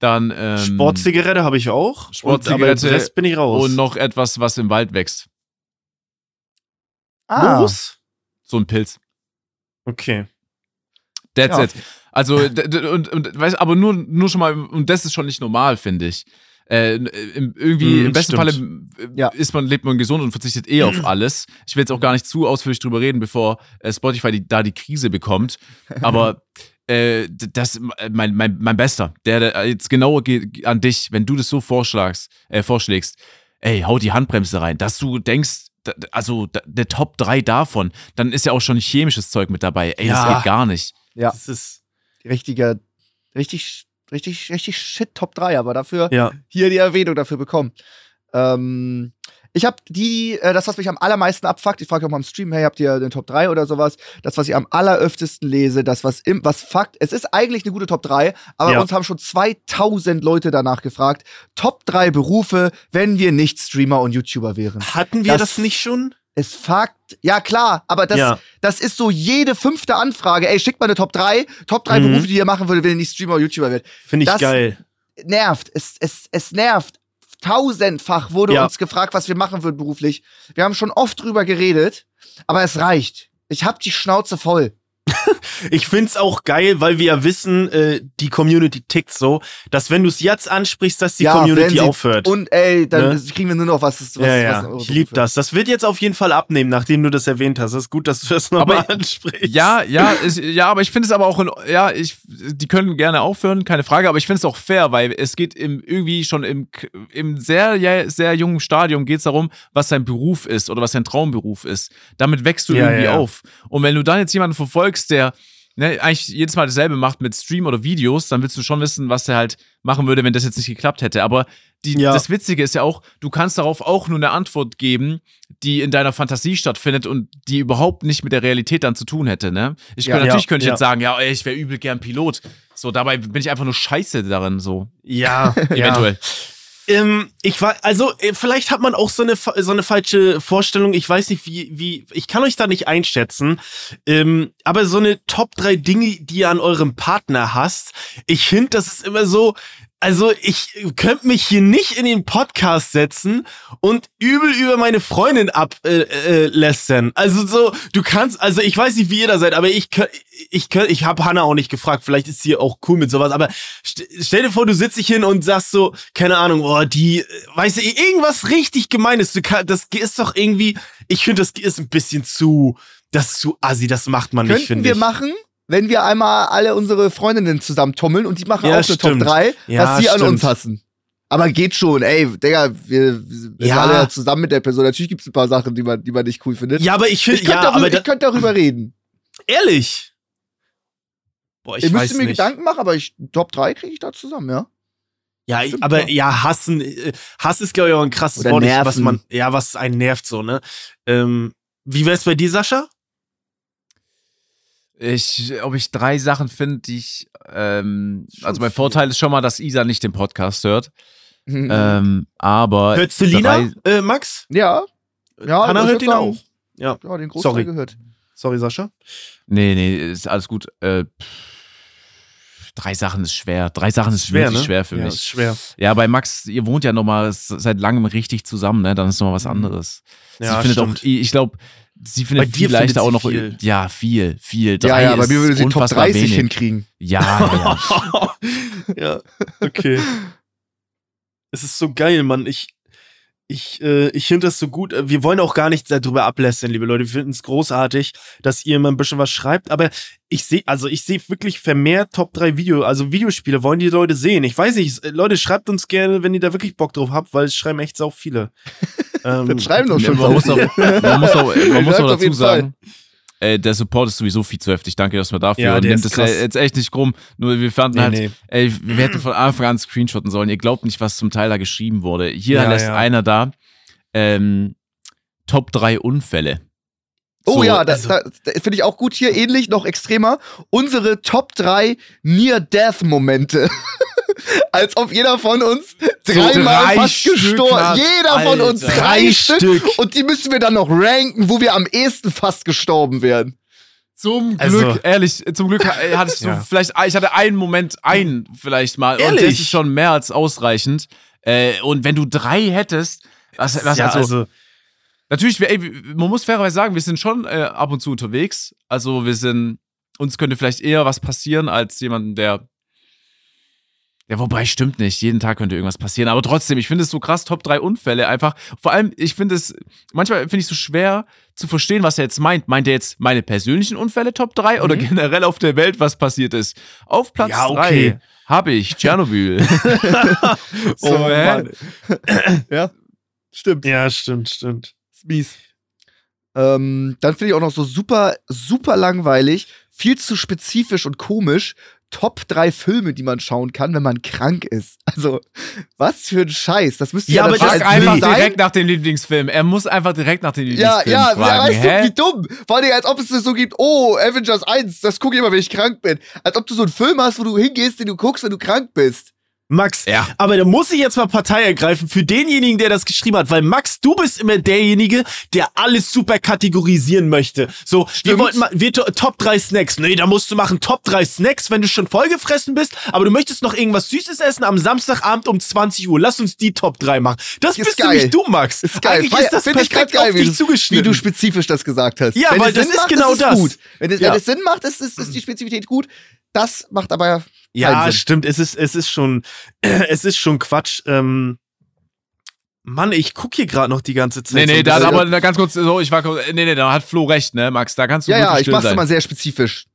dann ähm, Sportzigarette habe ich auch. Sportzigarette und, aber Rest bin ich raus. und noch etwas, was im Wald wächst. ah, Moos? So ein Pilz. Okay. That's Ja. it. Also, und, und weißt, aber nur, nur schon mal, und das ist schon nicht normal, finde ich. Äh, im, irgendwie, Mhm, im besten stimmt. Falle äh, Ja. ist man, lebt man gesund und verzichtet eh auf alles. Ich will jetzt auch gar nicht zu ausführlich drüber reden, bevor äh, Spotify die, da die Krise bekommt. Aber äh, das mein, mein, mein Bester, der, der jetzt genau geht an dich, wenn du das so vorschlagst, äh, vorschlägst, ey, hau die Handbremse rein, dass du denkst, also der Top 3 davon, dann ist ja auch schon chemisches Zeug mit dabei. Ey, das Ja. geht gar nicht. Ja. Das ist, richtiger, richtig, richtig, richtig shit Top 3, aber dafür ja. hier die Erwähnung dafür bekommen. Ähm, ich habe die, äh, das, was mich am allermeisten abfuckt, ich frage auch mal im Stream, hey, habt ihr den Top 3 oder sowas? Das, was ich am alleröftesten lese, das, was im, was fuckt, es ist eigentlich eine gute Top 3, aber Ja. uns haben schon 2000 Leute danach gefragt, Top 3 Berufe, wenn wir nicht Streamer und YouTuber wären. Hatten wir das, Das- nicht schon? Es fuckt, ja klar, aber das, Ja. das ist so jede fünfte Anfrage, ey, schickt mal eine Top 3, Top 3 Mhm. Berufe, die ihr machen würdet, wenn ihr nicht Streamer oder YouTuber werdet Finde ich Das- geil. nervt. Es, es, es nervt. Tausendfach wurde Ja. uns gefragt, was wir machen würden beruflich. Wir haben schon oft drüber geredet, aber es reicht. Ich hab die Schnauze voll. Ich find's auch geil, weil wir ja wissen, äh, die Community tickt so, dass wenn du es jetzt ansprichst, dass die Ja, Community aufhört. Und ey, dann Ne? kriegen wir nur noch was. was, ja, ja. was ich lieb das. Das wird jetzt auf jeden Fall abnehmen, nachdem du das erwähnt hast. Das ist gut, dass du das nochmal ansprichst. Ja, ja, ist, ja, aber ich finde es aber auch, in, ja, ich, die können gerne aufhören, keine Frage, aber ich finde es auch fair, weil es geht im, irgendwie schon im, im sehr, sehr jungen Stadium geht es darum, was dein Beruf ist oder was dein Traumberuf ist. Damit wächst du Ja, irgendwie ja. auf. Und wenn du dann jetzt jemanden verfolgst, der ne, eigentlich jedes Mal dasselbe macht mit Stream oder Videos, dann willst du schon wissen, was der halt machen würde, wenn das jetzt nicht geklappt hätte. Aber die, Ja. das Witzige ist ja auch, du kannst darauf auch nur eine Antwort geben, die in deiner Fantasie stattfindet und die überhaupt nicht mit der Realität dann zu tun hätte, ne? Ich Ja. könnte, natürlich Ja, könnte ich jetzt sagen, ja, ey, ich wäre übel gern Pilot. So, dabei bin ich einfach nur scheiße darin, so. Ja. Eventuell. Ähm, ich war, also äh, vielleicht hat man auch so eine so eine falsche Vorstellung. Ich weiß nicht, wie wie ich kann euch da nicht einschätzen. Ähm, aber so eine Top 3 Dinge, die ihr an eurem Partner hasst. Ich finde, das ist immer so. Also ich könnte mich hier nicht in den Podcast setzen und übel über meine Freundin ablästern. Äh, äh, also so, du kannst, also ich weiß nicht, wie ihr da seid, aber ich ich kö- ich habe Hannah auch nicht gefragt. Vielleicht ist sie auch cool mit sowas. Aber st stell dir vor, du sitzt dich hin und sagst so, keine Ahnung, oh die, äh, weißt du, irgendwas richtig Gemeines. Du kann, das ist doch irgendwie. Ich finde, das ist ein bisschen zu, das ist zu assi. Das macht man nicht, Könnten finde wir ich. machen, wenn wir einmal alle unsere Freundinnen zusammentummeln und die machen Ja, auch eine Top stimmt. 3, Ja, was sie an uns hassen. Aber geht schon, ey, Digga, wir, wir sind Ja. alle zusammen mit der Person. Natürlich gibt's ein paar Sachen, die man, die man nicht cool findet. Ja, aber ich ich finde, könnte ja, darüber, aber ich da, könnt darüber reden. ehrlich. Boah, ich Ihr weiß müsst mir nicht. Gedanken machen, aber ich, Top 3 kriege ich da zusammen, ja. Ja, ich, Stimmt, aber ja. ja, hassen, äh, Hass ist, glaube ich, auch ein krasses Oder Wort, ich- was nerven. man, ja, was einen nervt so, ne? Ähm, wie wär's bei dir, Sascha? Ich, ob ich drei Sachen finde, die ich, ähm, also mein Vorteil ist schon mal, dass Isa nicht den Podcast hört. Ähm, aber. Hörst du Lina, drei- äh, Max? ja, Ja, Hannah ich hört ihn sagen, auch. Ja, ja, den Großteil Sorry. gehört. sorry, Sascha. Nee, nee, ist alles gut. Äh, drei Sachen ist schwer. Drei Sachen ist Schwer, wirklich ne? schwer für ja, mich. Ist schwer. Ja, bei Max, ihr wohnt ja noch mal s- seit langem richtig zusammen, ne? Dann ist noch mal was Mhm. anderes. Ja, sie findet stimmt. auch, ich glaube, sie findet Bei dir viel leichter auch noch. viel. Ja, viel, viel. Drei Ja, ja, bei mir würde sie Top unfassbar 30 wenig. hinkriegen. Ja, ja. ja, okay. Es ist so geil, Mann. Ich, Ich, äh, ich finde das so gut. Wir wollen auch gar nicht darüber ablästern, liebe Leute. Wir finden es großartig, dass ihr immer ein bisschen was schreibt. Aber ich sehe, also ich sehe wirklich vermehrt Top 3 Video, also Videospiele wollen die Leute sehen. Ich weiß nicht, Leute, schreibt uns gerne, wenn ihr da wirklich Bock drauf habt, weil es schreiben echt so viele. ähm, das schreiben doch schon. Man muss auch, man muss auch, man muss auch dazu sagen. Ey, der Support ist sowieso viel zu heftig. Danke erstmal dafür. Ja, und nimmt es jetzt echt nicht krumm. Nur wir fanden nee, halt, nee. ey, wir hätten von Anfang an screenshotten sollen. Ihr glaubt nicht, was zum Teil da geschrieben wurde. Hier ja, lässt ja. einer da ähm, Top 3 Unfälle. Oh so, ja, das, also, das finde ich auch gut hier, ähnlich, noch extremer. Unsere Top 3 Near-Death-Momente. Als ob jeder von uns dreimal so fast gestorben. Jeder Alter, von uns drei, drei Stück. Stück. Und die müssen wir dann noch ranken, wo wir am ehesten fast gestorben wären. Zum also, Glück, ehrlich, zum Glück hatte ich so ja. vielleicht, ich hatte einen Moment, einen vielleicht mal. Ehrlich? Und das ist schon mehr als ausreichend. Äh, und wenn du drei hättest, was, was ja, also, also Natürlich, ey, man muss fairerweise sagen, wir sind schon äh, ab und zu unterwegs. Also wir sind, uns könnte vielleicht eher was passieren als jemanden, der ja, wobei stimmt nicht. Jeden Tag könnte irgendwas passieren. Aber trotzdem, ich finde es so krass, Top 3 Unfälle einfach. Vor allem, ich finde es, manchmal finde ich es so schwer zu verstehen, was er jetzt meint. Meint er jetzt meine persönlichen Unfälle Top 3 mhm. oder generell auf der Welt, was passiert ist? Auf Platz 3 ja, okay. habe ich Tschernobyl. so, oh, hä? ja, stimmt. Ja, stimmt, stimmt. Ist mies. Ähm, dann finde ich auch noch so super, super langweilig, viel zu spezifisch und komisch. Top 3 Filme, die man schauen kann, wenn man krank ist. Also, was für ein Scheiß. Das müsste ja, ja aber das einfach sein. direkt nach dem Lieblingsfilm. Er muss einfach direkt nach dem Lieblingsfilm ja, ja, fragen. Ja, weißt du, wie dumm. Vor allem, als ob es so gibt, oh, Avengers 1, das gucke ich immer, wenn ich krank bin. Als ob du so einen Film hast, wo du hingehst, den du guckst, wenn du krank bist. Max, ja. aber da muss ich jetzt mal Partei ergreifen für denjenigen, der das geschrieben hat, weil Max, du bist immer derjenige, der alles super kategorisieren möchte. So, Stimmt. wir wollten mal, wir Top 3 Snacks. Nee, da musst du machen Top 3 Snacks, wenn du schon vollgefressen bist, aber du möchtest noch irgendwas Süßes essen am Samstagabend um 20 Uhr. Lass uns die Top 3 machen. Das ist bist geil. nämlich du, Max. Ist geil. Eigentlich ist das perfekt ich geil, auf dich wie, wie du spezifisch das gesagt hast. Ja, wenn weil das Sinn ist macht, genau ist das. Gut. Wenn es, ja. Sinn macht, ist, ist, ist die Spezifität gut. Das macht aber ja, stimmt. Es ist, es ist schon, es ist schon Quatsch. Ähm, Mann, ich guck hier gerade noch die ganze Zeit. Nee, nee, so da, aber ganz kurz, so, ich war, nee, nee, da hat Flo recht, ne, Max, da kannst du Ja, ja, ich mach's sein. immer sehr spezifisch.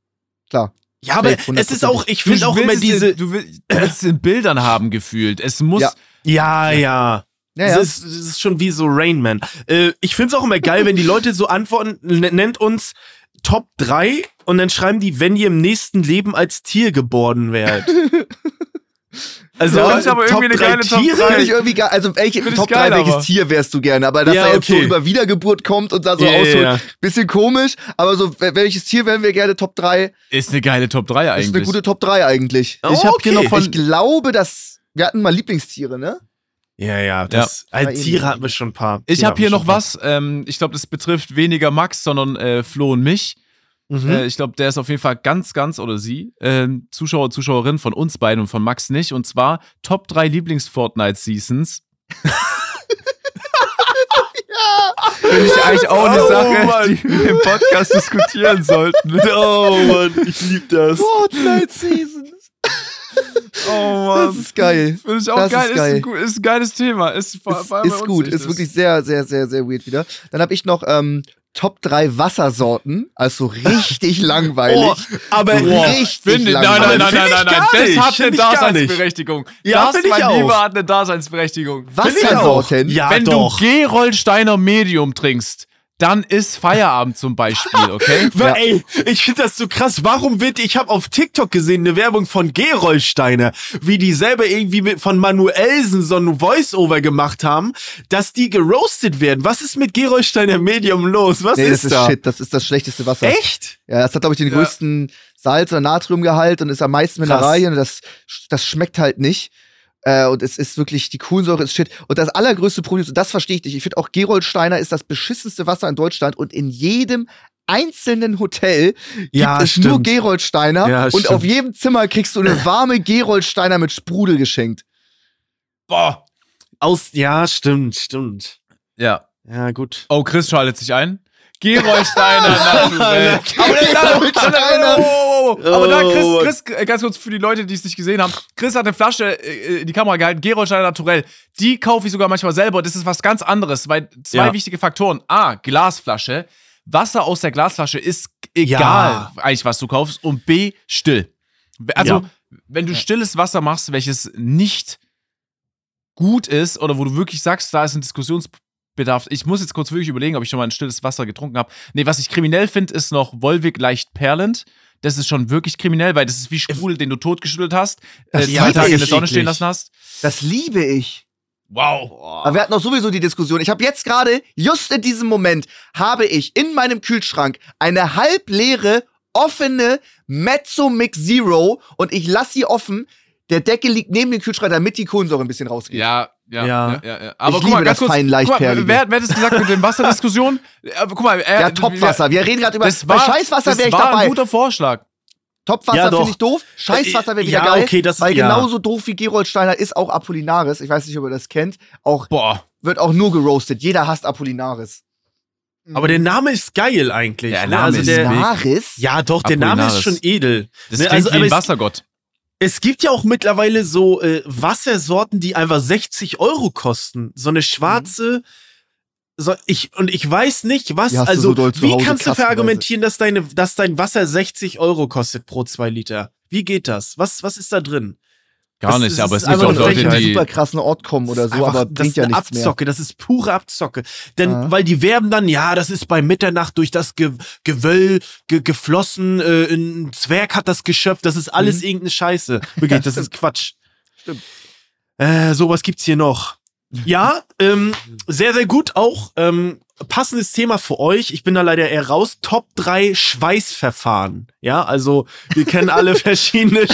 Klar. Ja, aber es ist auch, ich finde auch immer diese. In, du willst es in Bildern haben gefühlt. Es muss. Ja, ja. ja. Ja, ja. Es, ist, es ist schon wie so Rain Man. Äh, ich find's auch immer geil, wenn die Leute so antworten, nennt uns Top 3 und dann schreiben die, wenn ihr im nächsten Leben als Tier geboren werdet. Also, ja, aber Top irgendwie eine geile Tiere? Top 3. Ich irgendwie geil. Also, welche, Top geil, 3, welches aber. Tier wärst du gerne? Aber dass ja, er jetzt okay. so über Wiedergeburt kommt und da so yeah, ausholt, yeah. bisschen komisch. Aber so, welches Tier wären wir gerne Top 3? Ist eine geile Top 3 eigentlich. Ist eine gute Top 3 eigentlich. Oh, ich habe okay. hier noch von. Ich glaube, dass. Wir hatten mal Lieblingstiere, ne? Ja, ja, das, ja. Als Tiere hatten wir schon ein paar. Ich habe hier noch was. Ähm, ich glaube, das betrifft weniger Max, sondern äh, Flo und mich. Mhm. Äh, ich glaube, der ist auf jeden Fall ganz, ganz oder sie äh, Zuschauer, Zuschauerin von uns beiden und von Max nicht. Und zwar Top 3 Lieblings-Fortnite-Seasons. ja. Finde ich eigentlich auch eine oh, Sache, Mann. die wir im Podcast diskutieren sollten. Oh Mann, ich liebe das. Fortnite-Seasons. Oh Mann. Das ist geil. Finde ich auch das geil. Ist, geil. Ist, ein, ist ein geiles Thema. Ist, vor, ist, ist gut. Ist wirklich sehr, sehr, sehr, sehr weird wieder. Dann habe ich noch ähm, Top 3 Wassersorten, also richtig langweilig. Oh, aber so richtig finde, langweilig. Nein, nein, nein, nein, nein, nein. Das hat eine Daseinsberechtigung. Ja, das, mein Lieber, hat eine Daseinsberechtigung. Wassersorten? Ja, Wenn doch. du Gerolsteiner Medium trinkst, dann ist Feierabend zum Beispiel, okay? ja. Ey, ich finde das so krass. Warum wird, ich habe auf TikTok gesehen, eine Werbung von Gerolsteiner, wie die selber irgendwie mit, von Manuelsen so ein Voice-Over gemacht haben, dass die geroastet werden. Was ist mit Gerolsteiner Medium los? Was nee, ist das? da? ist shit, das ist das schlechteste Wasser. Echt? Ja, das hat, glaube ich, den ja. größten Salz- oder Natriumgehalt und ist am meisten Mineralien und das, das schmeckt halt nicht. Äh, und es ist wirklich, die Kohlensäure ist shit. Und das allergrößte Problem, und das verstehe ich nicht, ich finde auch Geroldsteiner ist das beschissenste Wasser in Deutschland und in jedem einzelnen Hotel gibt ja, es stimmt. nur Geroldsteiner ja, und stimmt. auf jedem Zimmer kriegst du eine warme Geroldsteiner mit Sprudel geschenkt. Boah. Aus, ja, stimmt, stimmt. Ja. Ja, gut. Oh, Chris schaltet sich ein. Gerolsteiner Naturell. Aber, Gerolsteiner. Oh, oh, oh. Aber da, Oh. Chris, Chris, äh, ganz kurz für die Leute, die es nicht gesehen haben. Chris hat eine Flasche äh, in die Kamera gehalten, Gerolsteiner Naturell. Die kaufe ich sogar manchmal selber. Das ist was ganz anderes, weil zwei Ja. wichtige Faktoren. A, Glasflasche. Wasser aus der Glasflasche ist egal, Ja. eigentlich, was du kaufst. Und B, still. Also, Ja. wenn du stilles Wasser machst, welches nicht gut ist oder wo du wirklich sagst, da ist ein Diskussionsbedarf. Ich muss jetzt kurz wirklich überlegen, ob ich schon mal ein stilles Wasser getrunken habe. Nee, was ich kriminell finde, ist noch Wolwig leicht perlend. Das ist schon wirklich kriminell, weil das ist wie Sprudel, den du totgeschüttelt hast, äh, zwei Tage in der Sonne stehen lassen hast. Das liebe ich. Wow. Aber wir hatten auch sowieso die Diskussion. Ich habe jetzt gerade, just in diesem Moment, habe ich in meinem Kühlschrank eine halbleere, offene Mezzo Mix Zero und ich lasse sie offen. Der Deckel liegt neben dem Kühlschrank, damit die Kohlensäure ein bisschen rausgeht. Ja, ja, ja, Ja. ja. ja, Aber Ich guck mal, liebe ganz das kurz. fein guck mal, leichtperlige. wer, wer hat das gesagt mit den Wasserdiskussionen? Äh, guck mal, er, Ja, Topwasser. Wir reden gerade über. Das bei war, Scheißwasser das wäre ich war dabei. ein guter Vorschlag. Topwasser Ja, finde ich doof. Scheißwasser wäre wieder Ja, geil. okay, das- weil ja. genauso doof wie Geroldsteiner ist auch Apollinaris. Ich weiß nicht, ob ihr das kennt. Auch Boah. wird auch nur geroastet. Jeder hasst Apollinaris. Aber der Name ist geil eigentlich. Der ne? Name also ist der? Ja, doch, der Name ist schon edel. Das Ne, klingt also, wie ein es- Wassergott. Es gibt ja auch mittlerweile so äh, Wassersorten, die einfach 60 Euro kosten. So eine schwarze. So, ich, und ich weiß nicht, was. Du Also, so wie kannst du verargumentieren, dass, deine, dass dein Wasser 60 Euro kostet pro zwei Liter? Wie geht das? Was, was ist da drin? Gar Das nicht, ist- aber das es ist gibt auch Leute, die. super krassen Ort kommen oder Das so, einfach- aber das bringt ist ja nichts mehr. Abzocke, das ist pure Abzocke. Denn, Ja. weil die werben dann, ja, das ist bei Mitternacht durch das Ge Gewöll ge geflossen, äh, ein Zwerg hat das geschöpft, das ist alles irgendeine Scheiße. Wirklich, das ist Quatsch. Stimmt. Äh, sowas gibt's hier noch. Ja, ähm, sehr, sehr gut auch. Ähm, passendes Thema für euch. Ich bin da leider eher raus. Top 3 Schweißverfahren. Ja, also wir kennen alle verschiedene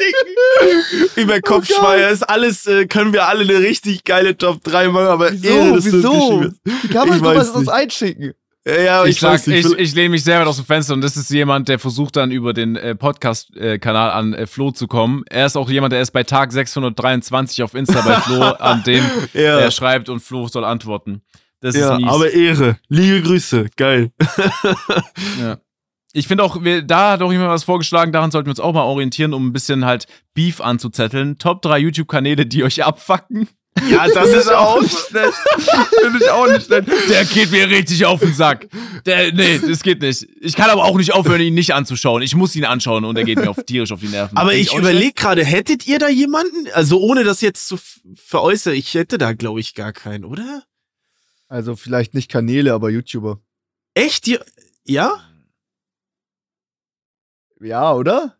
Schweißtechniken. Über Kopfschweiß, ist alles, äh, können wir alle eine richtig geile Top 3 machen, aber Wieso? Das Wieso? Wie kann man Ich sowas uns einschicken? Ja, ja, Ich, sag, weiß nicht. ich, ich lehne mich sehr weit aus dem Fenster und das ist jemand, der versucht dann über den äh, Podcast-Kanal an äh, Flo zu kommen. Er ist auch jemand, der ist bei Tag 623 auf Insta bei Flo, an dem Ja. er schreibt und Flo soll antworten. Das ja, ist mies. aber Ehre. Liebe Grüße. Geil. Ja. Ich finde auch, wir, da hat auch jemand was vorgeschlagen, daran sollten wir uns auch mal orientieren, um ein bisschen halt Beef anzuzetteln. Top 3 YouTube-Kanäle, die euch abfacken. Ja, das ist auch. schlecht. Finde ich auch nicht schlecht. Der geht mir richtig auf den Sack. Der, nee, das geht nicht. Ich kann aber auch nicht aufhören, ihn nicht anzuschauen. Ich muss ihn anschauen und er geht mir auf, tierisch auf die Nerven. Aber Find ich auch überlege gerade, hättet ihr da jemanden? Also ohne das jetzt zu veräußern, ich hätte da, glaube ich, gar keinen, oder? Also vielleicht nicht Kanäle, aber YouTuber. Echt? Ja? Ja, oder?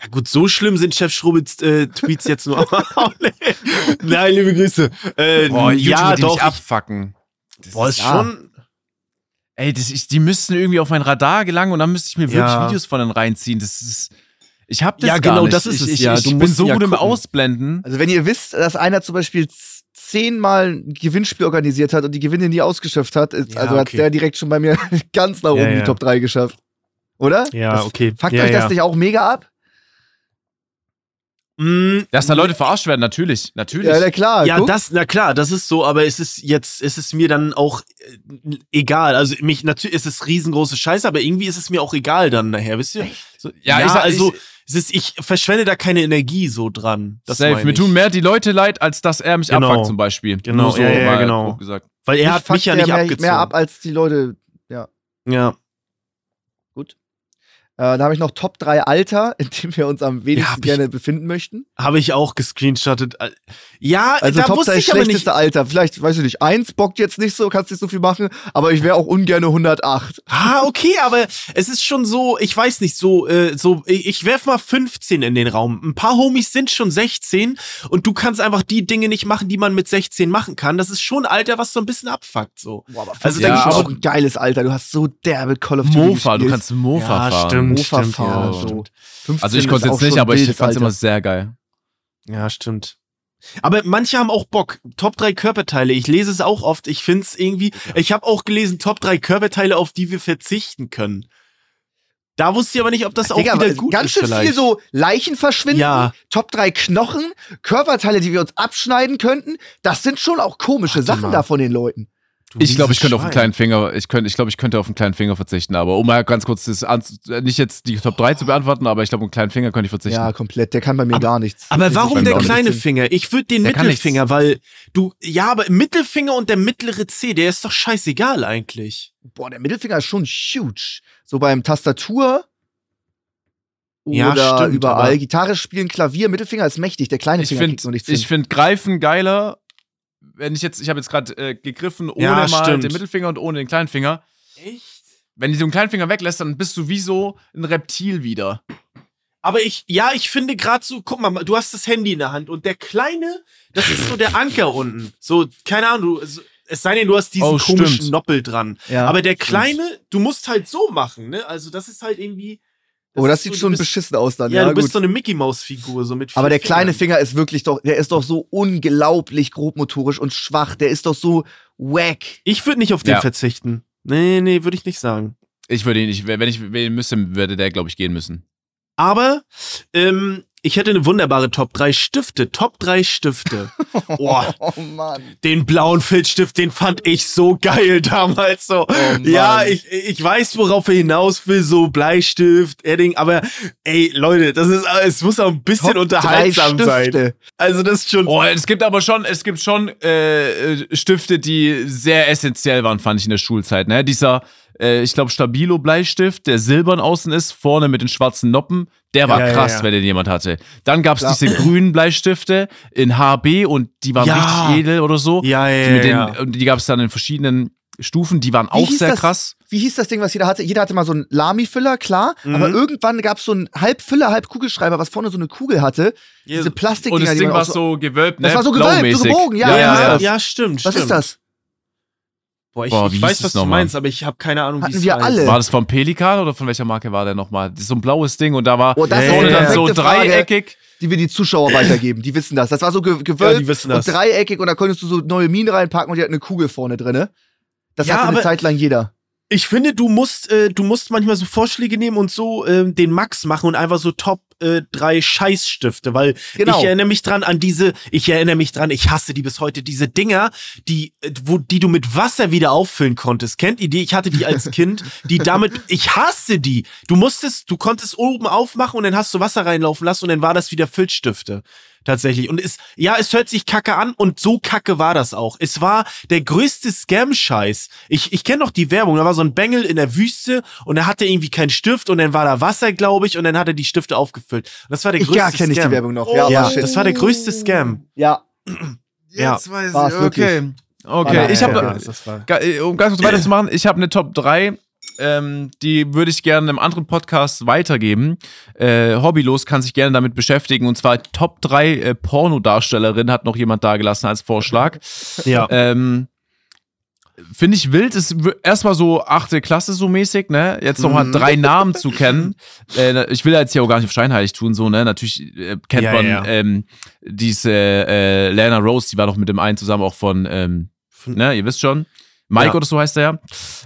Ja gut, so schlimm sind Chef Schrubitz äh, Tweets jetzt nur. Nein, liebe Grüße. Äh, Boah, ja, die doch. abfacken. Das Boah, ist Ja. schon. Ey, das, ich, die müssten irgendwie auf mein Radar gelangen und dann müsste ich mir wirklich Ja. Videos von denen reinziehen. Das ist. Ich hab das Ja, gar genau, nicht. das ist ich, es ich, ja. Ich Du bin musst so ja gut im gucken. Ausblenden. Also wenn ihr wisst, dass einer zum Beispiel zehnmal ein Gewinnspiel organisiert hat und die Gewinne nie ausgeschöpft hat, ist, Ja, also hat okay. der direkt schon bei mir ganz nach oben Ja, ja. die Top 3 geschafft. Oder? Ja, das, okay. Fuckt ja, euch das ja. nicht auch mega ab? Mm, Dass da Leute verarscht werden, natürlich. Natürlich. Ja, na klar. Ja, guck. das, na klar, das ist so, aber es ist jetzt, es ist mir dann auch äh, egal. Also mich natürlich ist es riesengroße Scheiße, aber irgendwie ist es mir auch egal dann nachher, wisst ihr? So, Ja, ja, ich also ich- es ist, ich verschwende da keine Energie so dran. Das Safe. meine Mir tun mehr die Leute leid, als dass er mich Genau. abfuckt, zum Beispiel. Genau, Nur so ja, ja, mal genau. Weil er Mich hat mich ja nicht mehr, abgezogen. mehr ab als die Leute. ja. Äh, da habe ich noch Top 3 Alter, in dem wir uns am wenigsten ich- gerne befinden möchten. Habe ich auch gescreenshottet. Ja, Also da Top wusste 3 ich aber nicht. schlechteste Alter. Vielleicht, weiß ich nicht, eins bockt jetzt nicht so, kannst nicht so viel machen, aber ich wäre auch ungern 108. Ah, okay, aber es ist schon so, ich weiß nicht, so, äh, so, ich ich werf mal 15 in den Raum. Ein paar Homies sind schon 16 und du kannst einfach die Dinge nicht machen, die man mit 16 machen kann. Das ist schon ein Alter, was so ein bisschen abfuckt, so. Boah, aber Also ja, ja, ist auch ein geiles Alter. Du hast so derbe Call of Duty Mofa, du kannst Mofa Ja, fahren. stimmt. Mofa stimmt, fahren. ja, so. stimmt. 15 Also ich konnte jetzt nicht, aber ich wildes fand's immer sehr geil. Ja, stimmt. Aber manche haben auch Bock. Top 3 Körperteile. Ich lese es auch oft. Ich find's irgendwie. Ich habe auch gelesen, Top 3 Körperteile, auf die wir verzichten können. Da wusste ich aber nicht, ob das auch Digga, wieder gut ganz ist. schön vielleicht. viel so Leichen verschwinden, Ja. Top 3 Knochen, Körperteile, die wir uns abschneiden könnten. Das sind schon auch komische Warte Sachen mal. da von den Leuten. Du Ich glaube, ich könnte auf einen kleinen Finger, ich könnte, ich glaube, ich könnte auf einen kleinen Finger verzichten, aber um mal ganz kurz das an, nicht jetzt die Top 3 zu beantworten, aber ich glaube, einen kleinen Finger könnte ich verzichten. Ja, komplett. Der kann bei mir gar nichts. Aber warum der kleine nicht. Finger? Ich würde den Der Mittelfinger, weil du, ja, aber Mittelfinger und der mittlere C, der ist doch scheißegal eigentlich. Boah, der Mittelfinger ist schon huge. So beim Tastatur Ja, oder stimmt, überall. aber- Gitarre spielen, Klavier, Mittelfinger ist mächtig. Der kleine ich Finger kriegt noch finde nichts ich find Greifen geiler, wenn ich jetzt, ich habe jetzt gerade äh, gegriffen ohne Ja, mal stimmt. den Mittelfinger und ohne den kleinen Finger. Echt? Wenn du den kleinen Finger weglässt, dann bist du wie so ein Reptil wieder. Aber ich, ja, ich finde gerade so, guck mal, du hast das Handy in der Hand und der kleine, das ist so der Anker unten. So, keine Ahnung, du, so- es sei denn, du hast diesen Oh, komischen stimmt. Noppel dran. Ja, Aber der kleine, du musst halt so machen, ne? Also, das ist halt irgendwie. Oh, das sieht so, schon bist, beschissen aus dann. Ja, Ja, du bist gut. so eine Mickey Maus Figur so mit. Aber der kleine Fingern. Finger ist wirklich doch, der ist doch so unglaublich grobmotorisch und schwach. Der ist doch so wack. Ich würde nicht auf den Ja. verzichten. Nee, nee, würde ich nicht sagen. Ich würde ihn nicht, wenn ich wählen müsste, würde der, glaube ich, gehen müssen. Aber ähm, ich hätte eine wunderbare Top 3 Stifte. Top 3 Stifte. Boah, Oh Mann. den blauen Filzstift, den fand ich so geil damals so. Oh Mann. ja, ich, ich weiß, worauf er hinaus will, so Bleistift, Edding, aber ey, Leute, das ist, es muss auch ein bisschen Top unterhaltsam drei sein. Stifte. Also das ist schon. Oh, es gibt aber schon, es gibt schon äh, äh, Stifte, die sehr essentiell waren, fand ich in der Schulzeit. Ne? Dieser, äh, ich glaube, Stabilo-Bleistift, der silbern außen ist, vorne mit den schwarzen Noppen, der war Ja, ja, krass, ja. wenn den jemand hatte. Dann gab es diese grünen Bleistifte in HB und die waren Ja. richtig edel oder so. Ja, ja, Die, ja, den, ja. und die gab es dann in verschiedenen Stufen, die waren Wie auch sehr das? krass. Wie hieß das Ding, was jeder hatte? Jeder hatte mal so einen Lami-Füller, klar. Aber Mhm. irgendwann gab es so einen halb Füller, halb Kugelschreiber, was vorne so eine Kugel hatte. Ja, Diese Und Plastikdinger, das die Ding war so gewölbt, ne? Das war so gewölbt, so gebogen, ja, ja, ja, ja. ja, ja. stimmt, Was stimmt. ist das? Boah, ich, Boah, ich weiß, was du meinst, aber ich habe keine Ahnung, wie es wir heißt. alle. War das vom Pelikan oder von welcher Marke war der nochmal? Das ist so ein blaues Ding und da war Oh, das ist vorne dann so perfekte Frage. dreieckig. Die wir die Zuschauer weitergeben. Die wissen das. Das war so ge gewölbt Ja, die wissen das. und dreieckig und da konntest du so neue Minen reinpacken und die hat eine Kugel vorne drinne. Das Ja, hatte eine Zeit lang jeder. Ich finde, du musst, äh, du musst manchmal so Vorschläge nehmen und so ähm, den Max machen und einfach so Top äh, drei Scheißstifte, weil Genau. ich erinnere mich dran an diese, ich erinnere mich dran, ich hasse die bis heute, diese Dinger, die, äh, wo, die du mit Wasser wieder auffüllen konntest. Kennt ihr die? Ich hatte die als Kind, die damit, ich hasse die. Du musstest, du konntest oben aufmachen und dann hast du Wasser reinlaufen lassen und dann war das wieder Filzstifte. Tatsächlich. Und es, ja, es hört sich kacke an und so kacke war das auch. Es war der größte Scam-Scheiß. Ich, ich kenne noch die Werbung. Da war so ein Bengel in der Wüste und er hatte irgendwie keinen Stift und dann war da Wasser, glaube ich, und dann hat er die Stifte aufgefüllt. Und das war der Ich größte ja, kenne ich die Scam. Werbung noch. Ja, Ja, shit. das war der größte Scam. ja. Ja. Jetzt weiß War's ich, okay. Okay, ich habe, äh, um ganz kurz weiterzumachen, ich habe eine Top 3. Ähm, die würde ich gerne einem anderen Podcast weitergeben. Äh, Hobbylos kann sich gerne damit beschäftigen. Und zwar Top 3 äh, Pornodarstellerin hat noch jemand da gelassen als Vorschlag. ja. Ähm, Finde ich wild, ist erstmal so achte Klasse so mäßig, ne? Jetzt nochmal Mhm. drei Namen zu kennen. Äh, ich will jetzt hier auch gar nicht auf scheinheilig tun, so, ne? Natürlich äh, kennt Ja, man ja. Ähm, diese äh, Lana Rose, die war doch mit dem einen zusammen auch von, ähm, ne, ihr wisst schon. Mike Ja. oder so heißt er ja.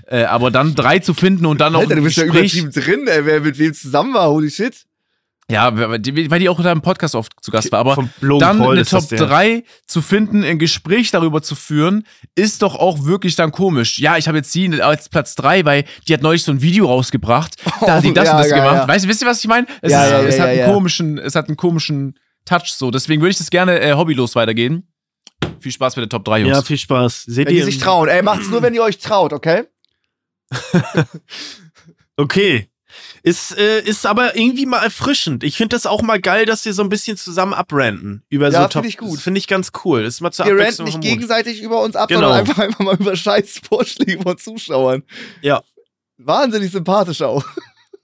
Äh, aber dann drei zu finden und dann noch Alter, du bist ja Gespräch. übertrieben drin, ey, wer mit wem zusammen war. Holy shit. Ja, weil die, weil die auch in deinem Podcast oft zu Gast war. Aber dann Paul eine Top der. 3 zu finden, ein Gespräch darüber zu führen, ist doch auch wirklich dann komisch. Ja, ich habe jetzt sie als Platz 3, weil die hat neulich so ein Video rausgebracht. Da hat die das ja, und das ja, gemacht. ja. Weißt du, wisst ihr, was ich meine? Es, Ja, ist, es hat ja, einen ja. komischen, es hat einen komischen Touch so. Deswegen würde ich das gerne äh, hobbylos weitergehen. Viel Spaß mit der Top 3, Jungs. Ja, viel Spaß. Seht Wenn die ihr? sich trauen. Ey, macht's nur, wenn ihr euch traut, okay? Okay. Ist, äh, ist aber irgendwie mal erfrischend. Ich finde das auch mal geil, dass wir so ein bisschen zusammen abranden. Über Ja, so Top. find ich gut. Finde ich ganz cool. Das ist mal zur Wir ranten nicht gegenseitig über uns ab, Genau. sondern einfach, einfach mal über scheiß Vorschläge von Zuschauern. Ja. Wahnsinnig sympathisch auch.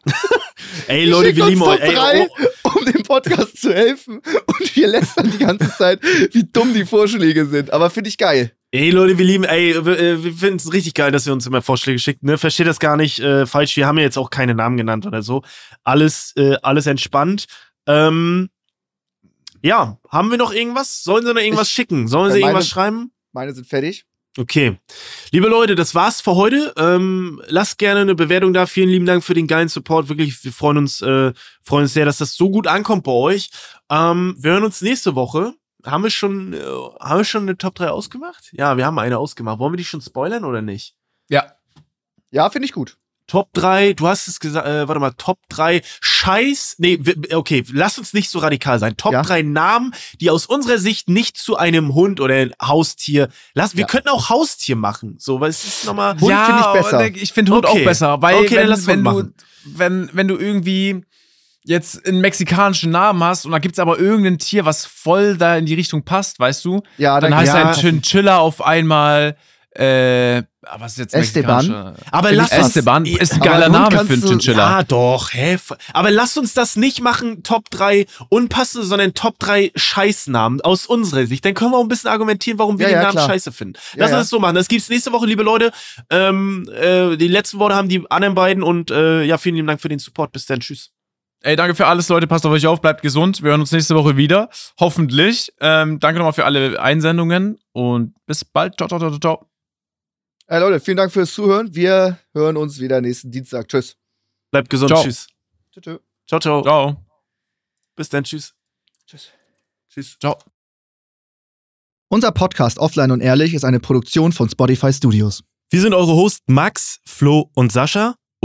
Ey, Leute, Schickt wir uns lieben euch. Ey, drei, oh, um dem Podcast zu helfen. Und wir lästern die ganze Zeit, wie dumm die Vorschläge sind. Aber finde ich geil. Ey, Leute, wir lieben, ey, wir, äh, wir finden es richtig geil, dass ihr uns immer Vorschläge schickt. Ne? Versteht das gar nicht äh, falsch. Wir haben ja jetzt auch keine Namen genannt oder so. Alles, äh, alles entspannt. Ähm, ja, haben wir noch irgendwas? Sollen sie noch irgendwas Ich- schicken? Sollen äh, sie meine- irgendwas schreiben? Meine sind fertig. Okay. Liebe Leute, das war's für heute. Ähm, lasst gerne eine Bewertung da. Vielen lieben Dank für den geilen Support. Wirklich, wir freuen uns, äh, freuen uns sehr, dass das so gut ankommt bei euch. Ähm, wir hören uns nächste Woche. Haben wir schon, äh, haben wir schon eine Top 3 ausgemacht? Ja, wir haben eine ausgemacht. Wollen wir die schon spoilern oder nicht? Ja. Ja, finde ich gut. Top 3, du hast es gesagt, äh, warte mal, Top 3 Scheiß, nee, okay, lass uns nicht so radikal sein. Top Ja. 3 Namen, die aus unserer Sicht nicht zu einem Hund oder ein Haustier, lass, wir Ja. könnten auch Haustier machen, so, weil es ist nochmal, Hund finde ich besser. Ich finde Hund Okay. auch besser, weil Okay, dann wenn, lass wenn, du, wenn, wenn du irgendwie jetzt einen mexikanischen Namen hast und da gibt's aber irgendein Tier, was voll da in die Richtung passt, weißt du? Ja, Dann dann heißt ja. ein Chinchilla auf einmal, äh, aber was ist jetzt Esteban? mexikanischer? Aber lass uns- Esteban ist ein geiler Name für einen Chinchilla. ja doch, hä, aber lass uns das nicht machen, Top 3 unpassende, sondern Top 3 Scheißnamen aus unserer Sicht. Dann können wir auch ein bisschen argumentieren, warum wir Ja, den ja, Namen klar. scheiße finden. Ja, Lass uns ja. das so machen. Das gibt's nächste Woche, liebe Leute. Ähm, äh, die letzten Worte haben die anderen beiden und äh, ja, vielen lieben Dank für den Support. Bis dann, tschüss. Ey, danke für alles, Leute. Passt auf euch auf, bleibt gesund. Wir hören uns nächste Woche wieder. Hoffentlich. Ähm, danke nochmal für alle Einsendungen und bis bald. Ciao, ciao, ciao, ciao, ciao. Äh, Leute, vielen Dank fürs Zuhören. Wir hören uns wieder nächsten Dienstag. Tschüss. Bleibt gesund, Ciao. tschüss. Ciao, ciao. Ciao. Bis dann, tschüss. Tschüss. Tschüss. Ciao. Unser Podcast Offline und Ehrlich ist eine Produktion von Spotify Studios. Wir sind eure Hosts Max, Flo und Sascha.